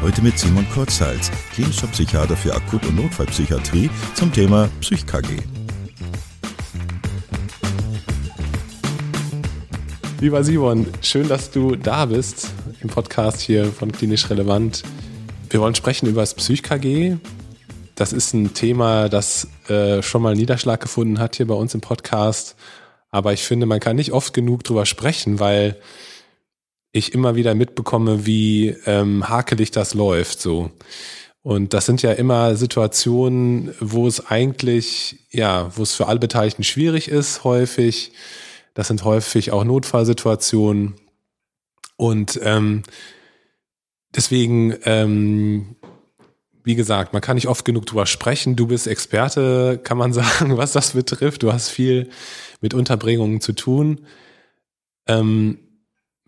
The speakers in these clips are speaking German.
Heute mit Simon Kurzhals, klinischer Psychiater für Akut- und Notfallpsychiatrie zum Thema PsychKG. Lieber Simon, schön, dass du da bist im Podcast hier von Klinisch Relevant. Wir wollen sprechen über das PsychKG. Das ist ein Thema, das äh, schon mal Niederschlag gefunden hat hier bei uns im Podcast. Aber ich finde, man kann nicht oft genug drüber sprechen, weil ich immer wieder mitbekomme, wie ähm, hakelig das läuft so. Und das sind ja immer Situationen, wo es eigentlich, ja, wo es für alle Beteiligten schwierig ist, häufig. Das sind häufig auch Notfallsituationen. Und ähm, deswegen, ähm, wie gesagt, man kann nicht oft genug drüber sprechen. Du bist Experte, kann man sagen, was das betrifft. Du hast viel mit Unterbringungen zu tun. Ähm,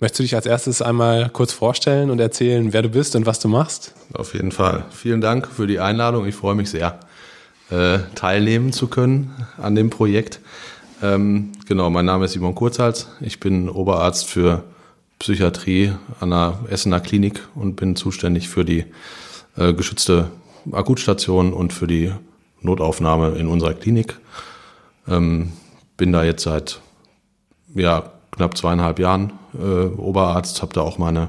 Möchtest du dich als erstes einmal kurz vorstellen und erzählen, wer du bist und was du machst? Auf jeden Fall. Vielen Dank für die Einladung. Ich freue mich sehr, äh, teilnehmen zu können an dem Projekt. Ähm, genau, mein Name ist Simon Kurzhals. Ich bin Oberarzt für Psychiatrie an der Essener Klinik und bin zuständig für die äh, geschützte Akutstation und für die Notaufnahme in unserer Klinik. Ähm, bin da jetzt seit ja, knapp zweieinhalb Jahren äh, Oberarzt, habe da auch meine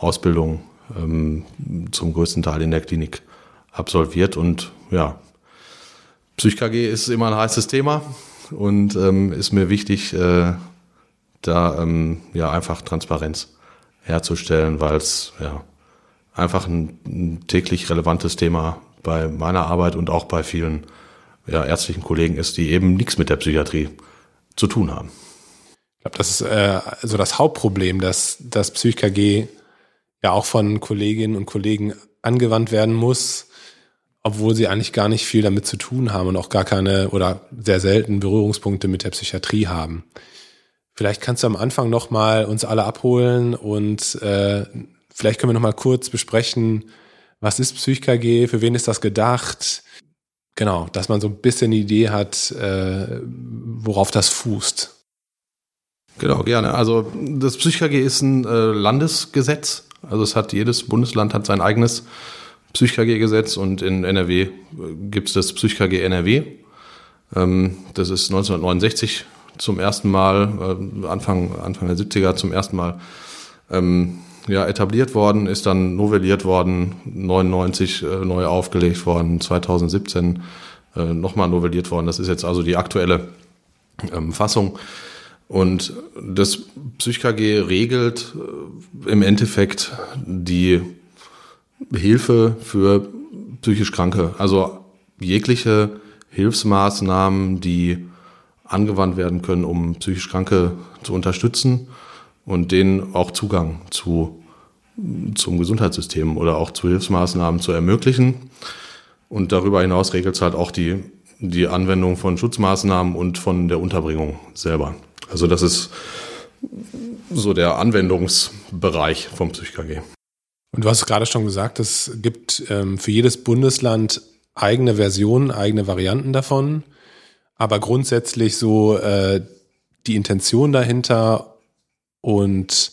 Ausbildung ähm, zum größten Teil in der Klinik absolviert und ja, PsychKG ist immer ein heißes Thema und ähm, ist mir wichtig, äh, da ähm, ja einfach Transparenz herzustellen, weil es ja einfach ein, ein, täglich relevantes Thema bei meiner Arbeit und auch bei vielen ja, ärztlichen Kollegen ist, die eben nichts mit der Psychiatrie zu tun haben glaube, das ist äh, so das Hauptproblem, dass das PsychKG ja auch von Kolleginnen und Kollegen angewandt werden muss, obwohl sie eigentlich gar nicht viel damit zu tun haben und auch gar keine oder sehr selten Berührungspunkte mit der Psychiatrie haben. Vielleicht kannst du am Anfang noch mal uns alle abholen und äh, vielleicht können wir noch mal kurz besprechen, was ist PsychKG, für wen ist das gedacht? Genau, dass man so ein bisschen eine Idee hat, äh, worauf das fußt. Genau, gerne. Also das PsychKG ist ein äh, Landesgesetz. Also es hat jedes Bundesland hat sein eigenes PsychKG-Gesetz und in NRW äh, gibt es das PsychKG NRW. Ähm, das ist 1969 zum ersten Mal, äh, Anfang, Anfang der 70er zum ersten Mal ähm, ja, etabliert worden, ist dann novelliert worden, 99 äh, neu aufgelegt worden, 2017 äh, nochmal novelliert worden. Das ist jetzt also die aktuelle ähm, Fassung. Und das PsychKG regelt äh, im Endeffekt die Hilfe für psychisch Kranke. Also jegliche Hilfsmaßnahmen, die angewandt werden können, um psychisch Kranke zu unterstützen und denen auch Zugang zu, zum Gesundheitssystem oder auch zu Hilfsmaßnahmen zu ermöglichen. Und darüber hinaus regelt es halt auch die, die Anwendung von Schutzmaßnahmen und von der Unterbringung selber. Also das ist so der Anwendungsbereich vom PsychKG. Und du hast gerade schon gesagt, es gibt ähm, für jedes Bundesland eigene Versionen, eigene Varianten davon, aber grundsätzlich so äh, die Intention dahinter und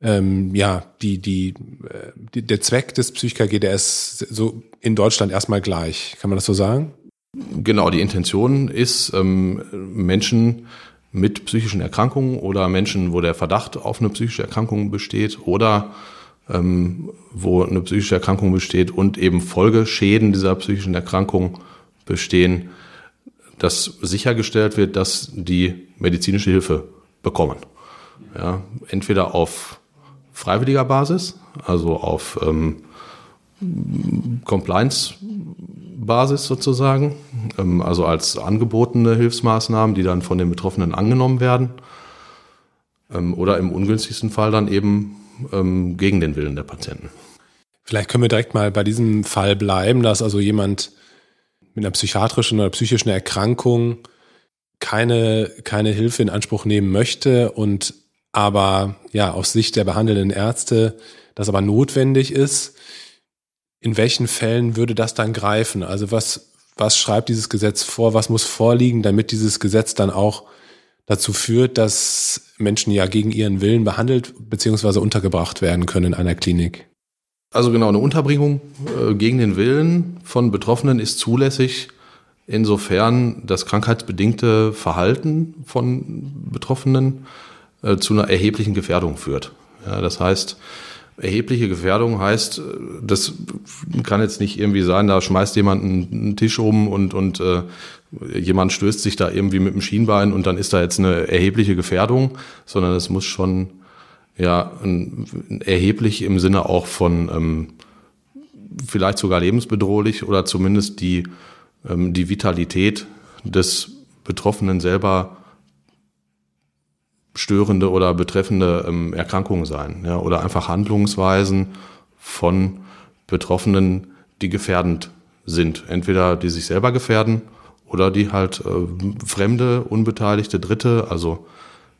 ähm, ja, die, die, äh, die, der Zweck des PsychKG, der ist so in Deutschland erstmal gleich. Kann man das so sagen? Genau, die Intention ist, ähm, Menschen mit psychischen Erkrankungen oder Menschen, wo der Verdacht auf eine psychische Erkrankung besteht oder ähm, wo eine psychische Erkrankung besteht und eben Folgeschäden dieser psychischen Erkrankung bestehen, dass sichergestellt wird, dass die medizinische Hilfe bekommen. Ja, entweder auf freiwilliger Basis, also auf ähm, Compliance Basis sozusagen, ähm, also als angebotene Hilfsmaßnahmen, die dann von den Betroffenen angenommen werden. Ähm, oder im ungünstigsten Fall dann eben ähm, gegen den Willen der Patienten. Vielleicht können wir direkt mal bei diesem Fall bleiben, dass also jemand mit einer psychiatrischen oder psychischen Erkrankung keine, keine Hilfe in Anspruch nehmen möchte und aber ja aus Sicht der behandelnden Ärzte das aber notwendig ist. In welchen Fällen würde das dann greifen? Also was, was schreibt dieses Gesetz vor? Was muss vorliegen, damit dieses Gesetz dann auch dazu führt, dass Menschen ja gegen ihren Willen behandelt bzw. untergebracht werden können in einer Klinik? Also genau, eine Unterbringung äh, gegen den Willen von Betroffenen ist zulässig, insofern das krankheitsbedingte Verhalten von Betroffenen äh, zu einer erheblichen Gefährdung führt. Ja, das heißt, erhebliche Gefährdung heißt, das kann jetzt nicht irgendwie sein, da schmeißt jemand einen Tisch um und, und äh, jemand stößt sich da irgendwie mit dem Schienbein und dann ist da jetzt eine erhebliche Gefährdung, sondern es muss schon ja, erheblich im Sinne auch von ähm, vielleicht sogar lebensbedrohlich oder zumindest die, ähm, die Vitalität des Betroffenen selber störende oder betreffende ähm, Erkrankungen sein. Ja, oder einfach Handlungsweisen von Betroffenen, die gefährdend sind. Entweder die sich selber gefährden oder die halt äh, fremde, unbeteiligte Dritte, also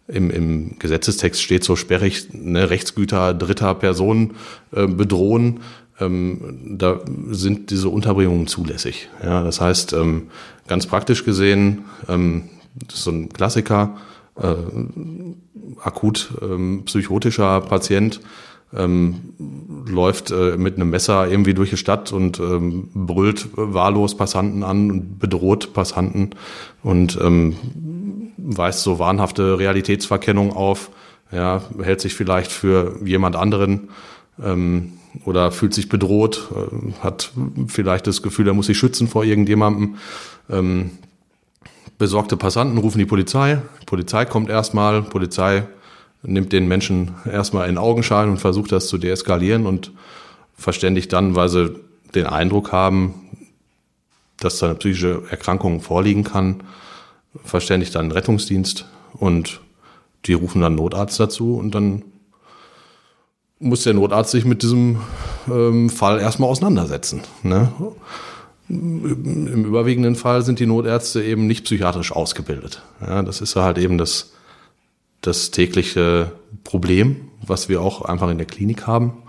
im, im Gesetzestext steht so sperrig, ne, Rechtsgüter dritter Person äh, bedrohen, ähm, da sind diese Unterbringungen zulässig. Ja, das heißt, ähm, ganz praktisch gesehen, ähm, das ist so ein Klassiker, äh, akut ähm, psychotischer Patient ähm, läuft äh, mit einem Messer irgendwie durch die Stadt und ähm, brüllt wahllos Passanten an und bedroht Passanten und ähm, weist so wahnhafte Realitätsverkennung auf, ja, hält sich vielleicht für jemand anderen ähm, oder fühlt sich bedroht, äh, hat vielleicht das Gefühl, er muss sich schützen vor irgendjemandem. Ähm, besorgte Passanten rufen die Polizei. Die Polizei kommt erstmal, Polizei nimmt den Menschen erstmal in Augenschein und versucht das zu deeskalieren und verständigt dann, weil sie den Eindruck haben, dass da eine psychische Erkrankung vorliegen kann, verständigt dann den Rettungsdienst und die rufen dann Notarzt dazu und dann muss der Notarzt sich mit diesem ähm, Fall erstmal auseinandersetzen. Ne? Im überwiegenden Fall sind die Notärzte eben nicht psychiatrisch ausgebildet. Ja, das ist halt eben das, das tägliche Problem, was wir auch einfach in der Klinik haben,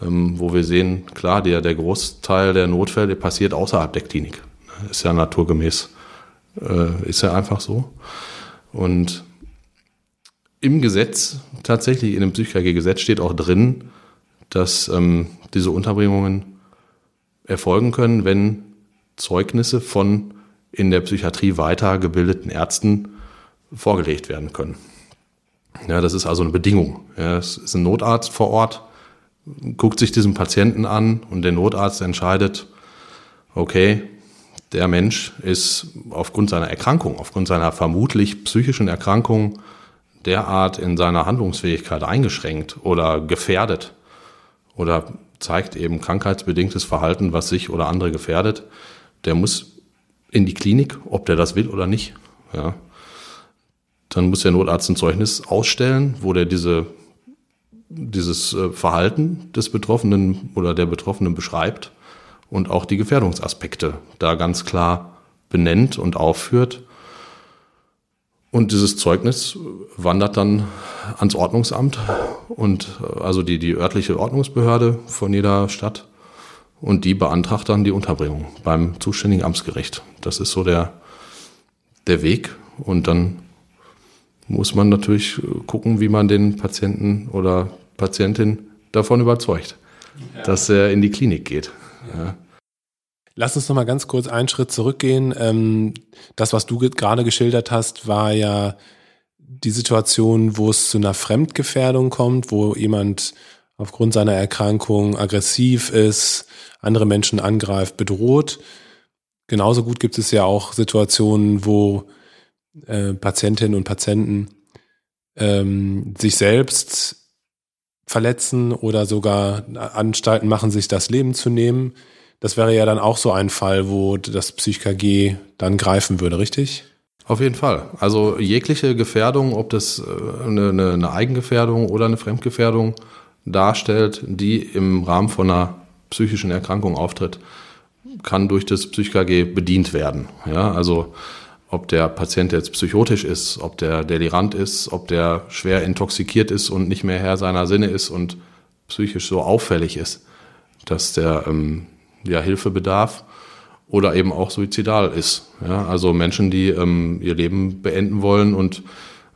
ähm, wo wir sehen, klar, der, der Großteil der Notfälle passiert außerhalb der Klinik. Ist ja naturgemäß äh, ist ja einfach so. Und im Gesetz, tatsächlich in dem Psychiatriegesetz steht auch drin, dass ähm, diese Unterbringungen erfolgen können, wenn Zeugnisse von in der Psychiatrie weitergebildeten Ärzten vorgelegt werden können. Ja, das ist also eine Bedingung. Ja, es ist ein Notarzt vor Ort, guckt sich diesen Patienten an und der Notarzt entscheidet, okay, der Mensch ist aufgrund seiner Erkrankung, aufgrund seiner vermutlich psychischen Erkrankung derart in seiner Handlungsfähigkeit eingeschränkt oder gefährdet oder zeigt eben krankheitsbedingtes Verhalten, was sich oder andere gefährdet, der muss in die Klinik, ob der das will oder nicht. Ja. Dann muss der Notarzt ein Zeugnis ausstellen, wo der diese, dieses äh, Verhalten des Betroffenen oder der Betroffenen beschreibt und auch die Gefährdungsaspekte da ganz klar benennt und aufführt. Und dieses Zeugnis wandert dann ans Ordnungsamt und äh, also die, die örtliche Ordnungsbehörde von jeder Stadt und die beantragt dann die Unterbringung beim zuständigen Amtsgericht. Das ist so der, der Weg und dann muss man natürlich gucken, wie man den Patienten oder Patientin davon überzeugt, ja. dass er in die Klinik geht. Ja. Lass uns noch mal ganz kurz einen Schritt zurückgehen. Ähm, das, was du gerade geschildert hast, war ja die Situation, wo es zu einer Fremdgefährdung kommt, wo jemand aufgrund seiner Erkrankung aggressiv ist, andere Menschen angreift, bedroht. Genauso gut gibt es ja auch Situationen, wo äh, Patientinnen und Patienten ähm, sich selbst verletzen oder sogar Anstalten machen, sich das Leben zu nehmen. Das wäre ja dann auch so ein Fall, wo das PsychKG dann greifen würde, richtig? Auf jeden Fall. Also jegliche Gefährdung, ob das äh, eine, eine Eigengefährdung oder eine Fremdgefährdung darstellt, die im Rahmen von einer psychischen Erkrankung auftritt, kann durch das PsychKG bedient werden. Ja, also ob der Patient jetzt psychotisch ist, ob der delirant ist, ob der schwer intoxikiert ist und nicht mehr Herr seiner Sinne ist und psychisch so auffällig ist, dass der ähm, ja, Hilfe bedarf oder eben auch suizidal ist. Ja, also Menschen, die ähm, ihr Leben beenden wollen und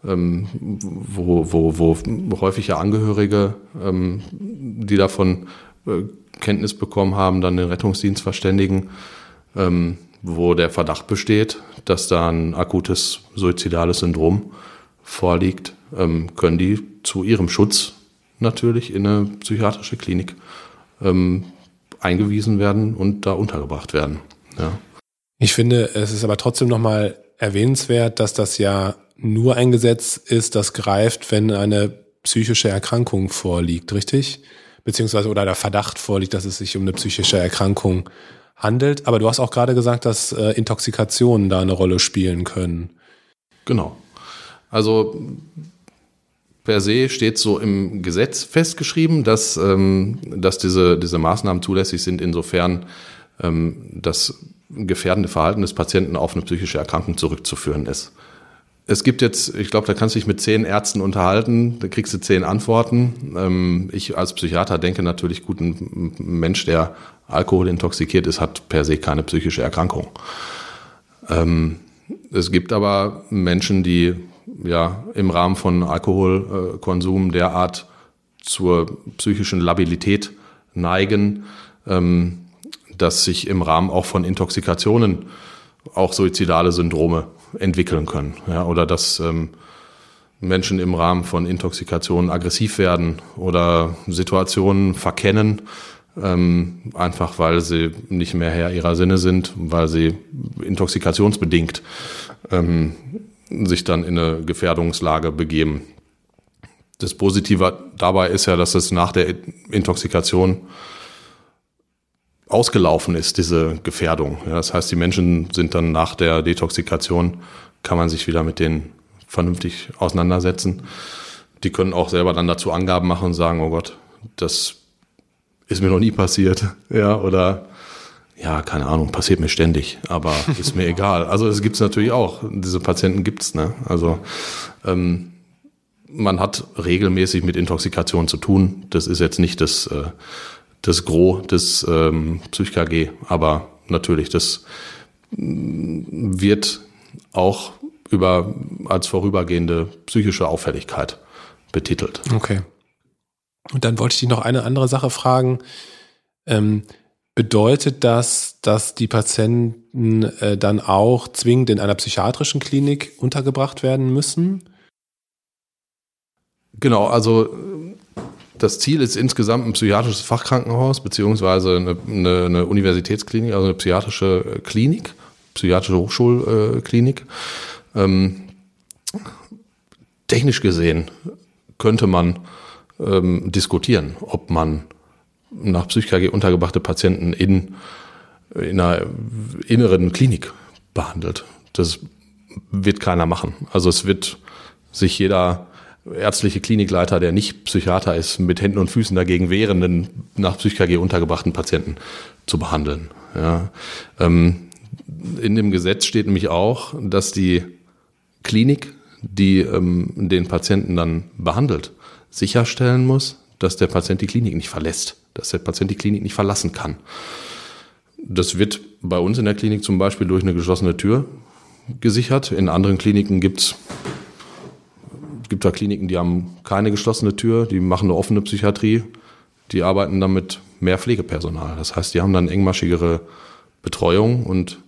wo, wo, wo häufig ja Angehörige, ähm, die davon äh, Kenntnis bekommen haben, dann den Rettungsdienst verständigen, ähm, wo der Verdacht besteht, dass da ein akutes suizidales Syndrom vorliegt, ähm, können die zu ihrem Schutz natürlich in eine psychiatrische Klinik ähm, eingewiesen werden und da untergebracht werden. Ja. Ich finde, es ist aber trotzdem nochmal erwähnenswert, dass das ja nur ein Gesetz ist, das greift, wenn eine psychische Erkrankung vorliegt, richtig? Beziehungsweise oder der Verdacht vorliegt, dass es sich um eine psychische Erkrankung handelt. Aber du hast auch gerade gesagt, dass äh, Intoxikationen da eine Rolle spielen können. Genau. Also per se steht so im Gesetz festgeschrieben, dass, ähm, dass diese, diese Maßnahmen zulässig sind, insofern ähm, das gefährdende Verhalten des Patienten auf eine psychische Erkrankung zurückzuführen ist. Es gibt jetzt, ich glaube, da kannst du dich mit zehn Ärzten unterhalten, da kriegst du zehn Antworten. Ähm, ich als Psychiater denke natürlich, gut, ein Mensch, der alkoholintoxikiert ist, hat per se keine psychische Erkrankung. Ähm, es gibt aber Menschen, die ja im Rahmen von Alkoholkonsum derart zur psychischen Labilität neigen, ähm, dass sich im Rahmen auch von Intoxikationen auch suizidale Syndrome entwickeln können. Ja, oder dass ähm, Menschen im Rahmen von Intoxikationen aggressiv werden oder Situationen verkennen, ähm, einfach weil sie nicht mehr Herr ihrer Sinne sind, weil sie intoxikationsbedingt ähm, sich dann in eine Gefährdungslage begeben. Das Positive dabei ist ja, dass es nach der Intoxikation ausgelaufen ist, diese Gefährdung. Ja, das heißt, die Menschen sind dann nach der Detoxikation, kann man sich wieder mit denen vernünftig auseinandersetzen. Die können auch selber dann dazu Angaben machen und sagen, oh Gott, das ist mir noch nie passiert. Ja, oder ja, keine Ahnung, passiert mir ständig, aber ist mir egal. Also es gibt es natürlich auch. Diese Patienten gibt's, ne? Also ähm, man hat regelmäßig mit Intoxikation zu tun. Das ist jetzt nicht das äh, das Gros des ähm, PsychKG. Aber natürlich, das mm, wird auch über als vorübergehende psychische Auffälligkeit betitelt. Okay. Und dann wollte ich dich noch eine andere Sache fragen. Ähm, bedeutet das, dass die Patienten äh, dann auch zwingend in einer psychiatrischen Klinik untergebracht werden müssen? Genau, also das Ziel ist insgesamt ein psychiatrisches Fachkrankenhaus beziehungsweise eine, eine, eine Universitätsklinik, also eine psychiatrische äh, Klinik, psychiatrische Hochschulklinik. Ähm, technisch gesehen könnte man ähm, diskutieren, ob man nach PsychKG untergebrachte Patienten in, in einer inneren Klinik behandelt. Das wird keiner machen. Also es wird sich jeder ärztliche Klinikleiter, der nicht Psychiater ist, mit Händen und Füßen dagegen wehren, den nach PsychKG untergebrachten Patienten zu behandeln. Ja. Ähm, in dem Gesetz steht nämlich auch, dass die Klinik, die ähm, den Patienten dann behandelt, sicherstellen muss, dass der Patient die Klinik nicht verlässt, dass der Patient die Klinik nicht verlassen kann. Das wird bei uns in der Klinik zum Beispiel durch eine geschlossene Tür gesichert. In anderen Kliniken gibt's gibt da Kliniken, die haben keine geschlossene Tür, die machen eine offene Psychiatrie, die arbeiten dann mit mehr Pflegepersonal. Das heißt, die haben dann engmaschigere Betreuung und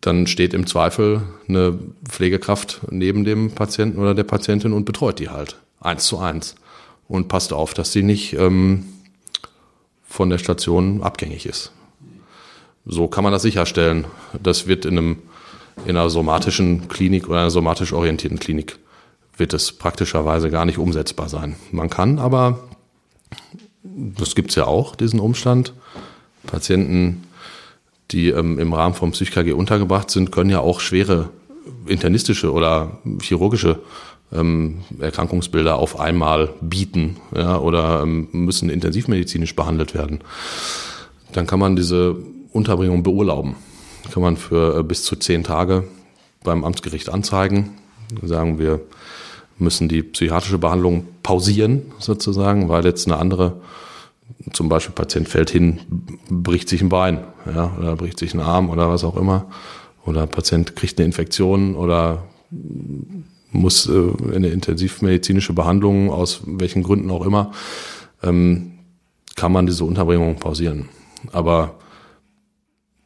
dann steht im Zweifel eine Pflegekraft neben dem Patienten oder der Patientin und betreut die halt eins zu eins und passt auf, dass sie nicht ähm, von der Station abgängig ist. So kann man das sicherstellen. Das wird in einem in einer somatischen Klinik oder einer somatisch orientierten Klinik wird es praktischerweise gar nicht umsetzbar sein. Man kann aber, das gibt es ja auch, diesen Umstand, Patienten, die ähm, im Rahmen vom PsychKG untergebracht sind, können ja auch schwere internistische oder chirurgische ähm, Erkrankungsbilder auf einmal bieten ja, oder ähm, müssen intensivmedizinisch behandelt werden. Dann kann man diese Unterbringung beurlauben. Kann man für äh, bis zu zehn Tage beim Amtsgericht anzeigen. Sagen wir, müssen die psychiatrische Behandlung pausieren, sozusagen, weil jetzt eine andere, zum Beispiel Patient fällt hin, bricht sich ein Bein, ja, oder bricht sich ein Arm oder was auch immer, oder Patient kriegt eine Infektion oder muss äh, in eine intensivmedizinische Behandlung, aus welchen Gründen auch immer, ähm, kann man diese Unterbringung pausieren. Aber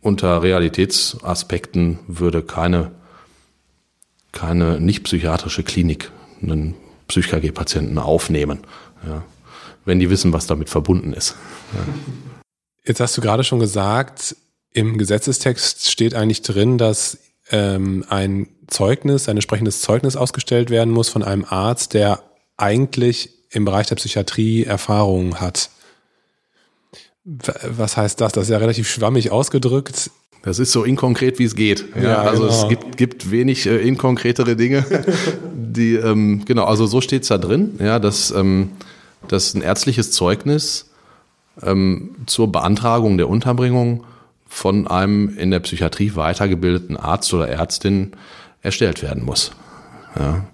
unter Realitätsaspekten würde keine, keine nicht psychiatrische Klinik einen Psych-KG-Patienten aufnehmen, ja, wenn die wissen, was damit verbunden ist. Ja. Jetzt hast du gerade schon gesagt, im Gesetzestext steht eigentlich drin, dass ähm, ein Zeugnis, ein entsprechendes Zeugnis ausgestellt werden muss von einem Arzt, der eigentlich im Bereich der Psychiatrie Erfahrungen hat. Was heißt das? Das ist ja relativ schwammig ausgedrückt. Das ist so inkonkret, wie es geht. Ja, ja also genau. es gibt, gibt wenig äh, inkonkretere Dinge. die, ähm, genau, also so steht es da drin, ja, dass, ähm, dass ein ärztliches Zeugnis ähm, zur Beantragung der Unterbringung von einem in der Psychiatrie weitergebildeten Arzt oder Ärztin erstellt werden muss. Ja.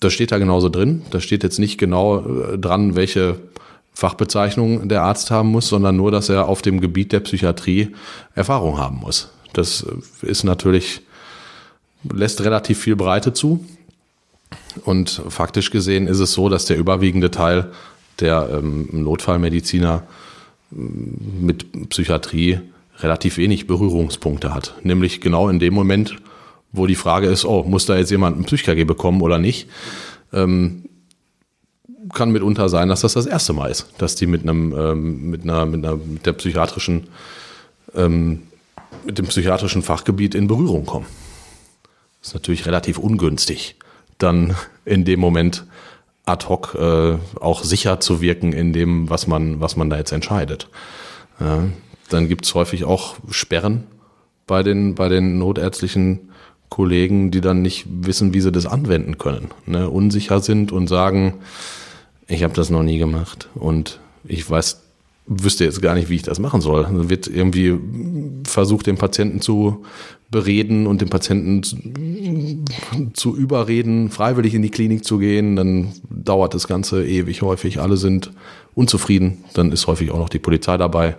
Das steht da genauso drin. Da steht jetzt nicht genau äh, dran, welche Fachbezeichnung der Arzt haben muss, sondern nur, dass er auf dem Gebiet der Psychiatrie Erfahrung haben muss. Das ist natürlich, lässt relativ viel Breite zu. Und faktisch gesehen ist es so, dass der überwiegende Teil der ähm, Notfallmediziner mit Psychiatrie relativ wenig Berührungspunkte hat. Nämlich genau in dem Moment, wo die Frage ist, oh, muss da jetzt jemand ein Psych-KG bekommen oder nicht? Ähm, kann mitunter sein, dass das das erste Mal ist, dass die mit einem, ähm, mit einer, mit einer, mit der psychiatrischen, ähm, mit dem psychiatrischen Fachgebiet in Berührung kommen. Das ist natürlich relativ ungünstig, dann in dem Moment ad hoc äh, auch sicher zu wirken in dem, was man, was man da jetzt entscheidet. Ja, dann gibt's häufig auch Sperren bei den, bei den notärztlichen Kollegen, die dann nicht wissen, wie sie das anwenden können, ne? unsicher sind und sagen, ich habe das noch nie gemacht und ich weiß, wüsste jetzt gar nicht, wie ich das machen soll. Dann wird irgendwie versucht, den Patienten zu bereden und den Patienten zu überreden, freiwillig in die Klinik zu gehen. Dann dauert das Ganze ewig häufig. Alle sind unzufrieden. Dann ist häufig auch noch die Polizei dabei,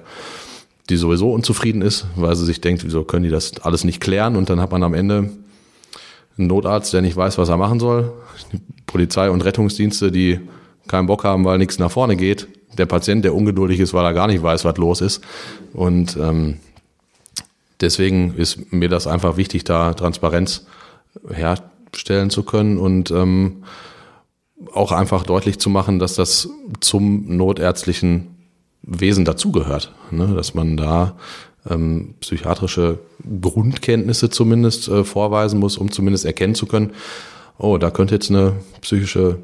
die sowieso unzufrieden ist, weil sie sich denkt, wieso können die das alles nicht klären? Und dann hat man am Ende einen Notarzt, der nicht weiß, was er machen soll. Die Polizei und Rettungsdienste, die keinen Bock haben, weil nichts nach vorne geht. Der Patient, der ungeduldig ist, weil er gar nicht weiß, was los ist. Und ähm, deswegen ist mir das einfach wichtig, da Transparenz herstellen zu können und ähm, auch einfach deutlich zu machen, dass das zum notärztlichen Wesen dazugehört. Ne? Dass man da ähm, psychiatrische Grundkenntnisse zumindest äh, vorweisen muss, um zumindest erkennen zu können, oh, da könnte jetzt eine psychische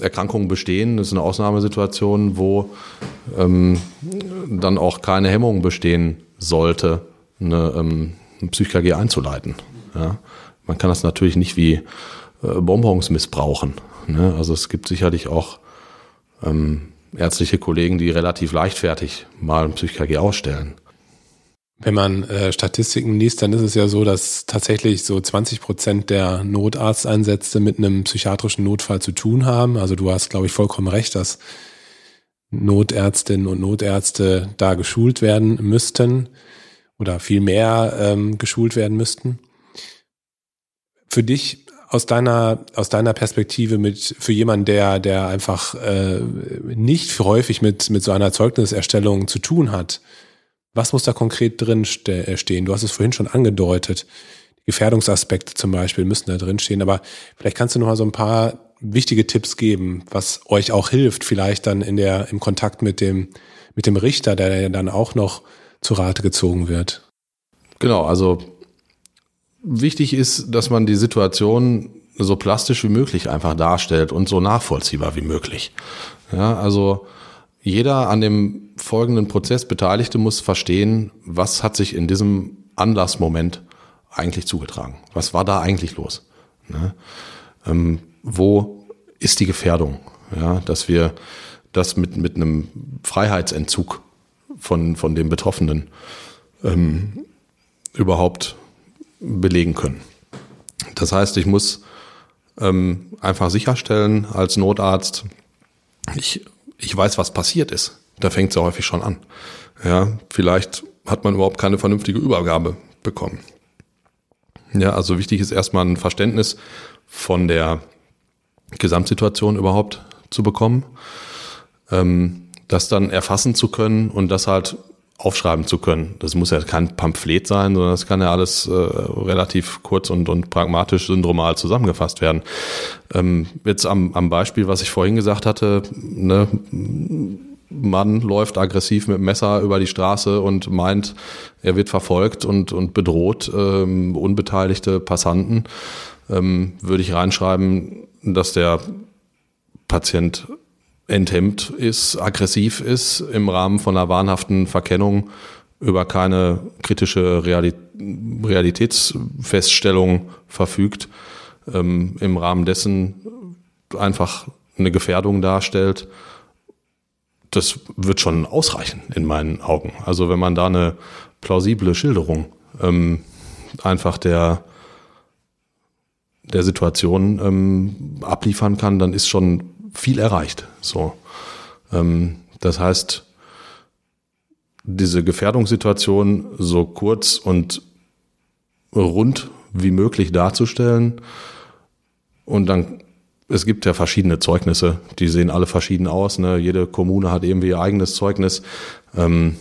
Erkrankungen bestehen. Das ist eine Ausnahmesituation, wo ähm, dann auch keine Hemmung bestehen sollte, eine, ähm, ein Psych-KG einzuleiten. Ja? Man kann das natürlich nicht wie äh, Bonbons missbrauchen. Ne? Also es gibt sicherlich auch ähm, ärztliche Kollegen, die relativ leichtfertig mal ein Psych-KG ausstellen. Wenn man äh, Statistiken liest, dann ist es ja so, dass tatsächlich so 20 Prozent der Notarzteinsätze mit einem psychiatrischen Notfall zu tun haben. Also du hast, glaube ich, vollkommen recht, dass Notärztinnen und Notärzte da geschult werden müssten oder viel mehr ähm, geschult werden müssten. Für dich aus deiner aus deiner Perspektive mit für jemanden, der der einfach äh, nicht häufig mit mit so einer Zeugniserstellung zu tun hat, was muss da konkret drin äh, stehen? Du hast es vorhin schon angedeutet. Gefährdungsaspekte zum Beispiel müssen da drin stehen. Aber vielleicht kannst du noch mal so ein paar wichtige Tipps geben, was euch auch hilft, vielleicht dann in der, im Kontakt mit dem, mit dem Richter, der ja dann auch noch zu Rate gezogen wird. Genau, also wichtig ist, dass man die Situation so plastisch wie möglich einfach darstellt und so nachvollziehbar wie möglich. Ja, also jeder an dem folgenden Prozess Beteiligte muss verstehen, was hat sich in diesem Anlassmoment eigentlich zugetragen? Was war da eigentlich los? Ne? Ähm, wo ist die Gefährdung? Ja, dass wir das mit, mit einem Freiheitsentzug von, von dem Betroffenen ähm, überhaupt belegen können. Das heißt, ich muss ähm, einfach sicherstellen als Notarzt, ich, ich weiß, was passiert ist. Da fängt es ja häufig schon an. Ja, vielleicht hat man überhaupt keine vernünftige Übergabe bekommen. Ja, also wichtig ist erstmal ein Verständnis von der Gesamtsituation überhaupt zu bekommen, ähm, das dann erfassen zu können und das halt aufschreiben zu können. Das muss ja kein Pamphlet sein, sondern das kann ja alles äh, relativ kurz und, und pragmatisch syndromal zusammengefasst werden. Ähm, jetzt am, am Beispiel, was ich vorhin gesagt hatte, ne, Mann läuft aggressiv mit Messer über die Straße und meint, er wird verfolgt und, und bedroht ähm, unbeteiligte Passanten, ähm, würde ich reinschreiben, dass der Patient enthemmt ist, aggressiv ist, im Rahmen von einer wahnhaften Verkennung über keine kritische Realitätsfeststellung verfügt, ähm, im Rahmen dessen einfach eine Gefährdung darstellt, das wird schon ausreichen in meinen Augen. Also wenn man da eine plausible Schilderung ähm, einfach der der Situation ähm, abliefern kann, dann ist schon viel erreicht. So, ähm, das heißt, diese Gefährdungssituation so kurz und rund wie möglich darzustellen und dann es gibt ja verschiedene Zeugnisse, die sehen alle verschieden aus. Ne? Jede Kommune hat irgendwie ihr eigenes Zeugnis. Ähm,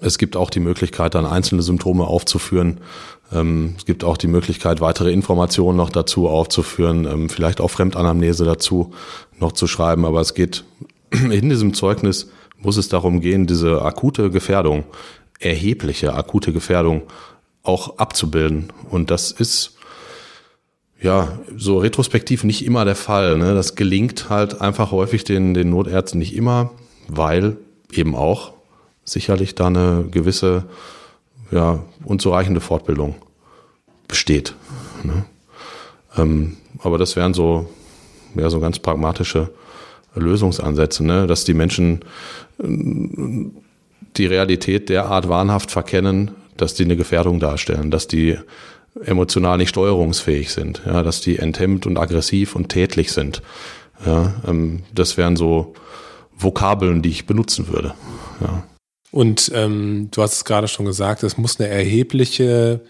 es gibt auch die Möglichkeit, dann einzelne Symptome aufzuführen. Ähm, es gibt auch die Möglichkeit, weitere Informationen noch dazu aufzuführen, ähm, vielleicht auch Fremdanamnese dazu noch zu schreiben. Aber es geht in diesem Zeugnis muss es darum gehen, diese akute Gefährdung, erhebliche akute Gefährdung auch abzubilden. Und das ist ja so retrospektiv nicht immer der Fall. Ne? Das gelingt halt einfach häufig den, den Notärzten nicht immer, weil eben auch sicherlich da eine gewisse ja, unzureichende Fortbildung besteht. Ne? Ähm, aber das wären so, ja, so ganz pragmatische Lösungsansätze, ne? dass die Menschen äh, die Realität derart wahnhaft verkennen, dass die eine Gefährdung darstellen, dass die emotional nicht steuerungsfähig sind, ja, dass die enthemmt und aggressiv und tätlich sind. Ja, ähm, das wären so Vokabeln, die ich benutzen würde. Ja. Und ähm, du hast es gerade schon gesagt, es muss eine erhebliche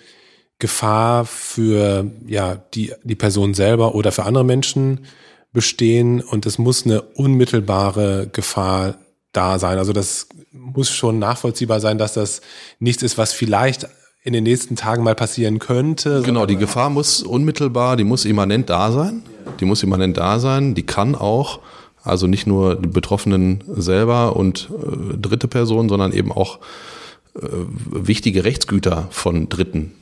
Gefahr für ja die die Person selber oder für andere Menschen bestehen und es muss eine unmittelbare Gefahr da sein. Also das muss schon nachvollziehbar sein, dass das nichts ist, was vielleicht in den nächsten Tagen mal passieren könnte. Genau, die Gefahr muss unmittelbar, die muss immanent da sein. Die muss immanent da sein. Die kann auch also nicht nur die Betroffenen selber und äh, dritte Personen, sondern eben auch äh, wichtige Rechtsgüter von Dritten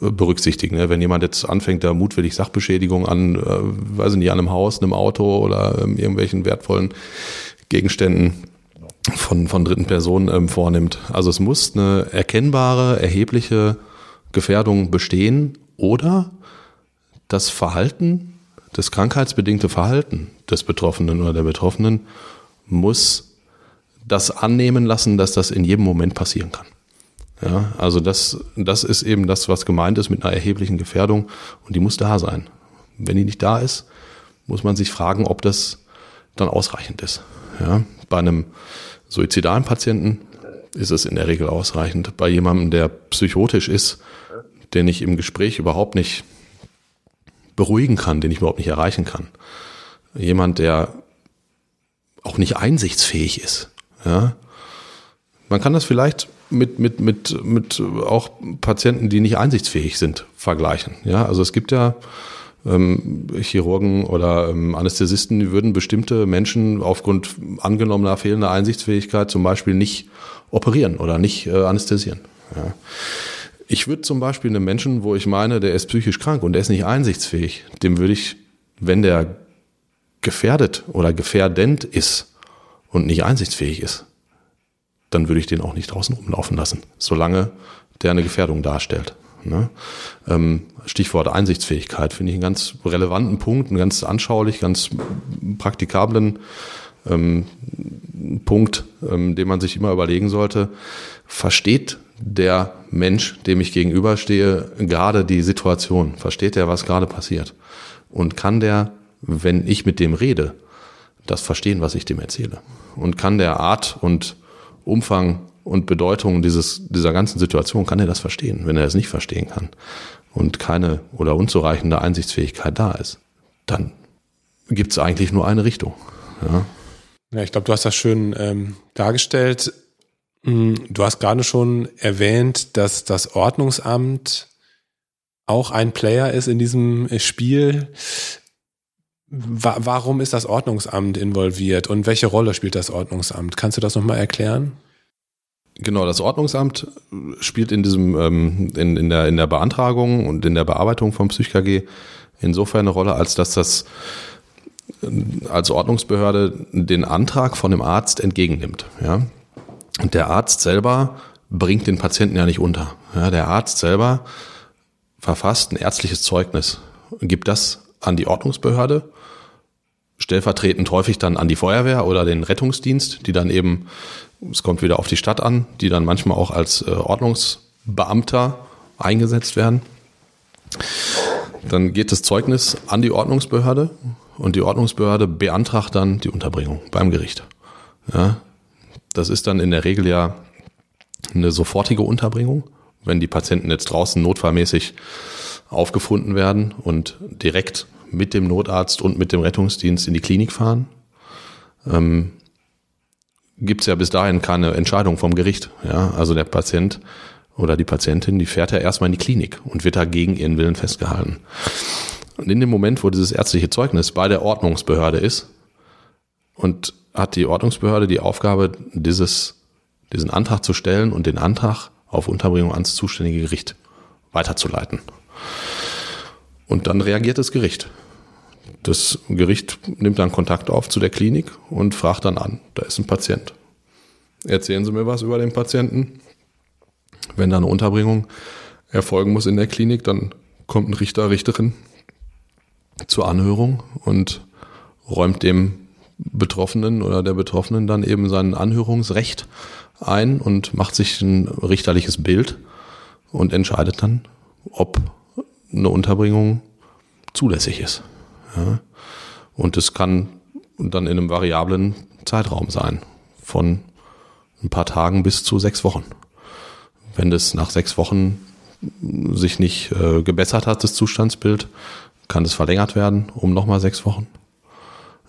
äh, berücksichtigen. Ne? Wenn jemand jetzt anfängt, da mutwillig Sachbeschädigung an, äh, weiß ich nicht, an einem Haus, einem Auto oder ähm, irgendwelchen wertvollen Gegenständen von, von dritten Personen ähm, vornimmt. Also es muss eine erkennbare, erhebliche Gefährdung bestehen oder das Verhalten das krankheitsbedingte Verhalten des Betroffenen oder der Betroffenen muss das annehmen lassen, dass das in jedem Moment passieren kann. Ja, also das, das ist eben das, was gemeint ist mit einer erheblichen Gefährdung und die muss da sein. Wenn die nicht da ist, muss man sich fragen, ob das dann ausreichend ist. Ja, bei einem suizidalen Patienten ist es in der Regel ausreichend. Bei jemandem, der psychotisch ist, den ich im Gespräch überhaupt nicht beruhigen kann, den ich überhaupt nicht erreichen kann. Jemand, der auch nicht einsichtsfähig ist. Ja? Man kann das vielleicht mit, mit, mit, mit auch Patienten, die nicht einsichtsfähig sind, vergleichen. Ja, also es gibt ja ähm, Chirurgen oder ähm, Anästhesisten, die würden bestimmte Menschen aufgrund angenommener fehlender Einsichtsfähigkeit zum Beispiel nicht operieren oder nicht äh, anästhesieren. Ja. Ich würde zum Beispiel einem Menschen, wo ich meine, der ist psychisch krank und der ist nicht einsichtsfähig, dem würde ich, wenn der gefährdet oder gefährdend ist und nicht einsichtsfähig ist, dann würde ich den auch nicht draußen rumlaufen lassen, solange der eine Gefährdung darstellt. Ne? Ähm, Stichwort Einsichtsfähigkeit finde ich einen ganz relevanten Punkt, einen ganz anschaulich, ganz praktikablen ähm, Punkt, ähm, den man sich immer überlegen sollte. Versteht der Mensch, dem ich gegenüberstehe, gerade die Situation? Versteht er, was gerade passiert? Und kann der, wenn ich mit dem rede, das verstehen, was ich dem erzähle? Und kann der Art und Umfang und Bedeutung dieses, dieser ganzen Situation, kann er das verstehen? Wenn er es nicht verstehen kann und keine oder unzureichende Einsichtsfähigkeit da ist, dann gibt es eigentlich nur eine Richtung. Ja, ja ich glaube, du hast das schön ähm, dargestellt. Hm, du hast gerade schon erwähnt, dass das Ordnungsamt auch ein Player ist in diesem Spiel. Warum ist das Ordnungsamt involviert und welche Rolle spielt das Ordnungsamt? Kannst du das nochmal erklären? Genau, das Ordnungsamt spielt in diesem ähm, in, in, der, in der Beantragung und in der Bearbeitung vom PsychKG insofern eine Rolle, als dass das äh, als Ordnungsbehörde den Antrag von dem Arzt entgegennimmt. Ja? Und der Arzt selber bringt den Patienten ja nicht unter. Ja, der Arzt selber verfasst ein ärztliches Zeugnis, gibt das an die Ordnungsbehörde, stellvertretend häufig dann an die Feuerwehr oder den Rettungsdienst, die dann eben, es kommt wieder auf die Stadt an, die dann manchmal auch als äh, Ordnungsbeamter eingesetzt werden. Dann geht das Zeugnis an die Ordnungsbehörde und die Ordnungsbehörde beantragt dann die Unterbringung beim Gericht. Ja, das ist dann in der Regel ja eine sofortige Unterbringung, wenn die Patienten jetzt draußen notfallmäßig aufgefunden werden und direkt mit dem Notarzt und mit dem Rettungsdienst in die Klinik fahren. Ähm, Gibt es ja bis dahin keine Entscheidung vom Gericht. Ja? Also der Patient oder die Patientin, die fährt ja erstmal in die Klinik und wird da gegen ihren Willen festgehalten. Und in dem Moment, wo dieses ärztliche Zeugnis bei der Ordnungsbehörde ist und hat die Ordnungsbehörde die Aufgabe, dieses, diesen Antrag zu stellen und den Antrag auf Unterbringung ans zuständige Gericht weiterzuleiten. Und dann reagiert das Gericht. Das Gericht nimmt dann Kontakt auf zu der Klinik und fragt dann an, da ist ein Patient. Erzählen Sie mir was über den Patienten. Wenn da eine Unterbringung erfolgen muss in der Klinik, dann kommt ein Richter, Richterin zur Anhörung und räumt dem Betroffenen oder der Betroffenen dann eben sein Anhörungsrecht ein und macht sich ein richterliches Bild und entscheidet dann, ob eine Unterbringung zulässig ist. Ja. Und es kann dann in einem variablen Zeitraum sein, von ein paar Tagen bis zu sechs Wochen. Wenn das nach sechs Wochen sich nicht äh, gebessert hat, das Zustandsbild, kann es verlängert werden um nochmal sechs Wochen.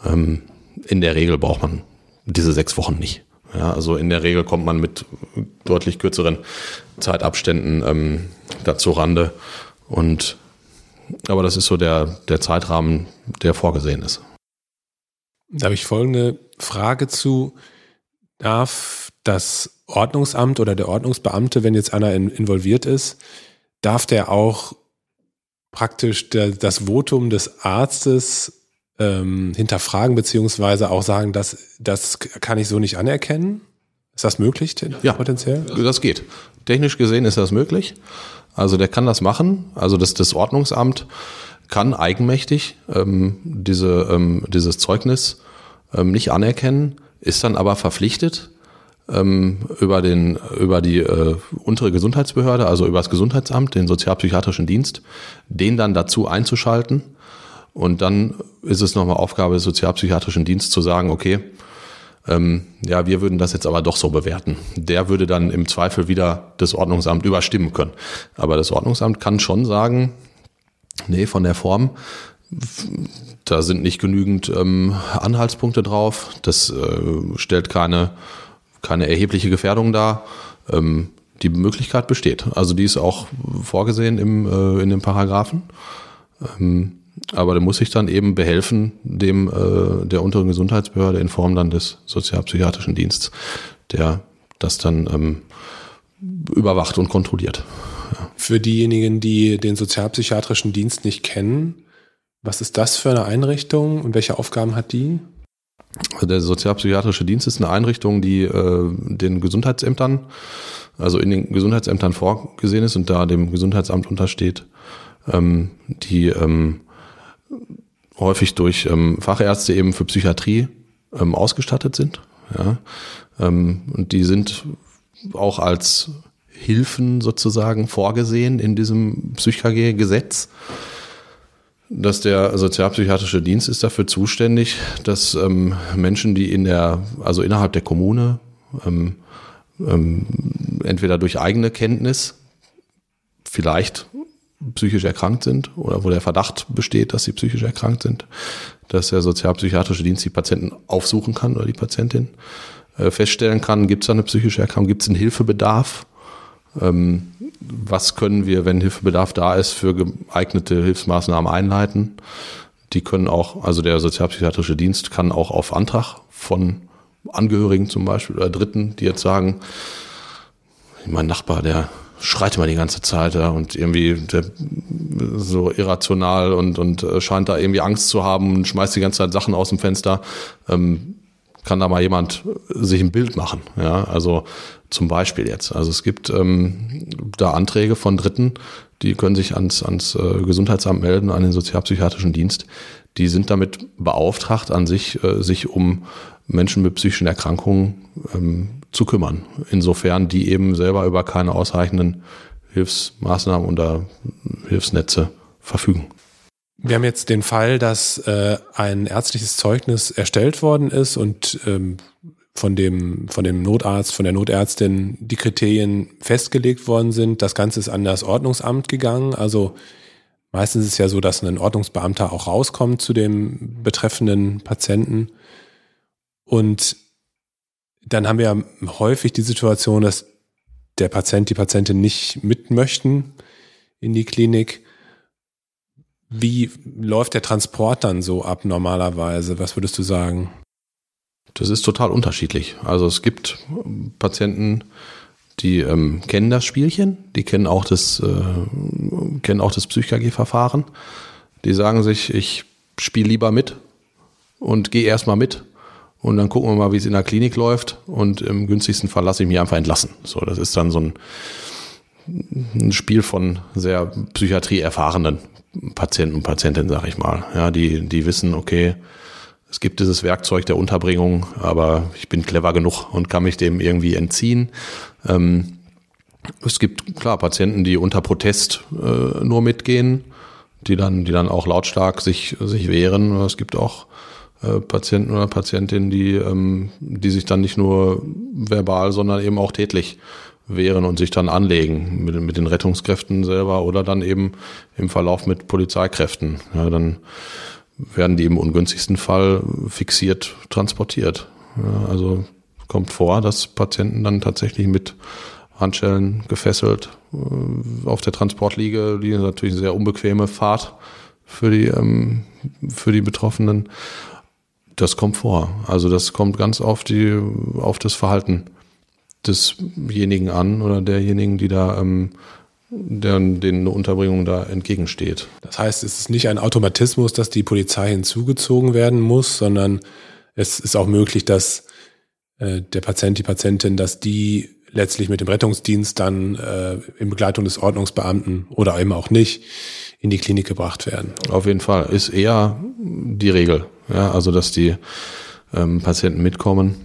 Ähm, in der Regel braucht man diese sechs Wochen nicht. Ja, also in der Regel kommt man mit deutlich kürzeren Zeitabständen ähm, dazu Rande. Und aber das ist so der, der Zeitrahmen, der vorgesehen ist. Da habe ich folgende Frage zu. Darf das Ordnungsamt oder der Ordnungsbeamte, wenn jetzt einer in, involviert ist, darf der auch praktisch der, das Votum des Arztes ähm, hinterfragen, beziehungsweise auch sagen, dass das kann ich so nicht anerkennen? Ist das möglich ja, potenziell? Das geht. Technisch gesehen ist das möglich. Also der kann das machen. Also das, das Ordnungsamt kann eigenmächtig ähm, diese, ähm, dieses Zeugnis ähm, nicht anerkennen, ist dann aber verpflichtet, ähm, über, den, über die äh, untere Gesundheitsbehörde, also über das Gesundheitsamt, den sozialpsychiatrischen Dienst, den dann dazu einzuschalten und dann ist es nochmal Aufgabe des sozialpsychiatrischen Dienstes zu sagen, okay, ähm, ja, wir würden das jetzt aber doch so bewerten. Der würde dann im Zweifel wieder das Ordnungsamt überstimmen können. Aber das Ordnungsamt kann schon sagen, nee, von der Form, da sind nicht genügend ähm, Anhaltspunkte drauf, das äh, stellt keine, keine erhebliche Gefährdung dar. Ähm, die Möglichkeit besteht. Also die ist auch vorgesehen im, äh, in den Paragraphen. Ähm, aber der muss sich dann eben behelfen, dem äh, der unteren Gesundheitsbehörde in Form dann des sozialpsychiatrischen Dienstes, der das dann ähm, überwacht und kontrolliert. Ja. Für diejenigen, die den sozialpsychiatrischen Dienst nicht kennen, was ist das für eine Einrichtung und welche Aufgaben hat die? Der sozialpsychiatrische Dienst ist eine Einrichtung, die äh, den Gesundheitsämtern, also in den Gesundheitsämtern vorgesehen ist und da dem Gesundheitsamt untersteht, ähm, die ähm, häufig durch ähm, Fachärzte eben für Psychiatrie ähm, ausgestattet sind. Ja? Ähm, und die sind auch als Hilfen sozusagen vorgesehen in diesem PsychKG-Gesetz dass der sozialpsychiatrische Dienst ist dafür zuständig, dass ähm, Menschen, die in der, also innerhalb der Kommune, ähm, ähm, entweder durch eigene Kenntnis vielleicht psychisch erkrankt sind oder wo der Verdacht besteht, dass sie psychisch erkrankt sind, dass der sozialpsychiatrische Dienst die Patienten aufsuchen kann oder die Patientin äh, feststellen kann, gibt es da eine psychische Erkrankung, gibt es einen Hilfebedarf, ähm, was können wir, wenn Hilfebedarf da ist, für geeignete Hilfsmaßnahmen einleiten. Die können auch, also der sozialpsychiatrische Dienst kann auch auf Antrag von Angehörigen zum Beispiel oder Dritten, die jetzt sagen, mein Nachbar, der schreit immer die ganze Zeit ja, und irgendwie so irrational und, und äh, scheint da irgendwie Angst zu haben und schmeißt die ganze Zeit Sachen aus dem Fenster. Ähm, kann da mal jemand sich ein Bild machen. Ja, also zum Beispiel jetzt. Also es gibt ähm, da Anträge von Dritten, die können sich ans, ans äh, Gesundheitsamt melden, an den sozialpsychiatrischen Dienst. Die sind damit beauftragt, an sich, äh, sich um Menschen mit psychischen Erkrankungen ähm, zu kümmern. Insofern die eben selber über keine ausreichenden Hilfsmaßnahmen oder Hilfsnetze verfügen. Wir haben jetzt den Fall, dass äh, ein ärztliches Zeugnis erstellt worden ist und ähm, von dem, von dem Notarzt, von der Notärztin die Kriterien festgelegt worden sind. Das Ganze ist an das Ordnungsamt gegangen. Also meistens ist es ja so, dass ein Ordnungsbeamter auch rauskommt zu dem betreffenden Patienten. Und dann haben wir häufig die Situation, dass der Patient, die Patientin nicht mit möchten in die Klinik. Wie läuft der Transport dann so ab normalerweise? Was würdest du sagen? Das ist total unterschiedlich. Also es gibt Patienten, die ähm, kennen das Spielchen, die kennen auch das, äh, kennen auch das PsychKG-Verfahren. Die sagen sich, ich spiele lieber mit und gehe erstmal mit und dann gucken wir mal, wie es in der Klinik läuft und im günstigsten Fall lasse ich mich einfach entlassen. So, das ist dann so ein, ein Spiel von sehr Psychiatrie erfahrenen Patienten und Patientinnen, sag ich mal. Ja, die, die wissen, okay, es gibt dieses Werkzeug der Unterbringung, aber ich bin clever genug und kann mich dem irgendwie entziehen. Ähm, es gibt klar Patienten, die unter Protest äh, nur mitgehen, die dann, die dann auch lautstark sich, sich wehren. Es gibt auch äh, Patienten oder Patientinnen, die, ähm, die sich dann nicht nur verbal, sondern eben auch tätlich wehren und sich dann anlegen mit, mit den Rettungskräften selber oder dann eben im Verlauf mit Polizeikräften. Ja, dann werden die im ungünstigsten Fall fixiert transportiert. Ja, also kommt vor, dass Patienten dann tatsächlich mit Handschellen gefesselt äh, auf der Transportliege, die natürlich eine sehr unbequeme Fahrt für die, ähm, für die Betroffenen. Das kommt vor. Also das kommt ganz auf die, auf das Verhalten desjenigen an oder derjenigen, die da ähm, der, denen eine Unterbringung da entgegensteht. Das heißt, es ist nicht ein Automatismus, dass die Polizei hinzugezogen werden muss, sondern es ist auch möglich, dass äh, der Patient, die Patientin, dass die letztlich mit dem Rettungsdienst dann äh, in Begleitung des Ordnungsbeamten oder eben auch nicht in die Klinik gebracht werden. Auf jeden Fall ist eher die Regel, ja, also dass die ähm, Patienten mitkommen,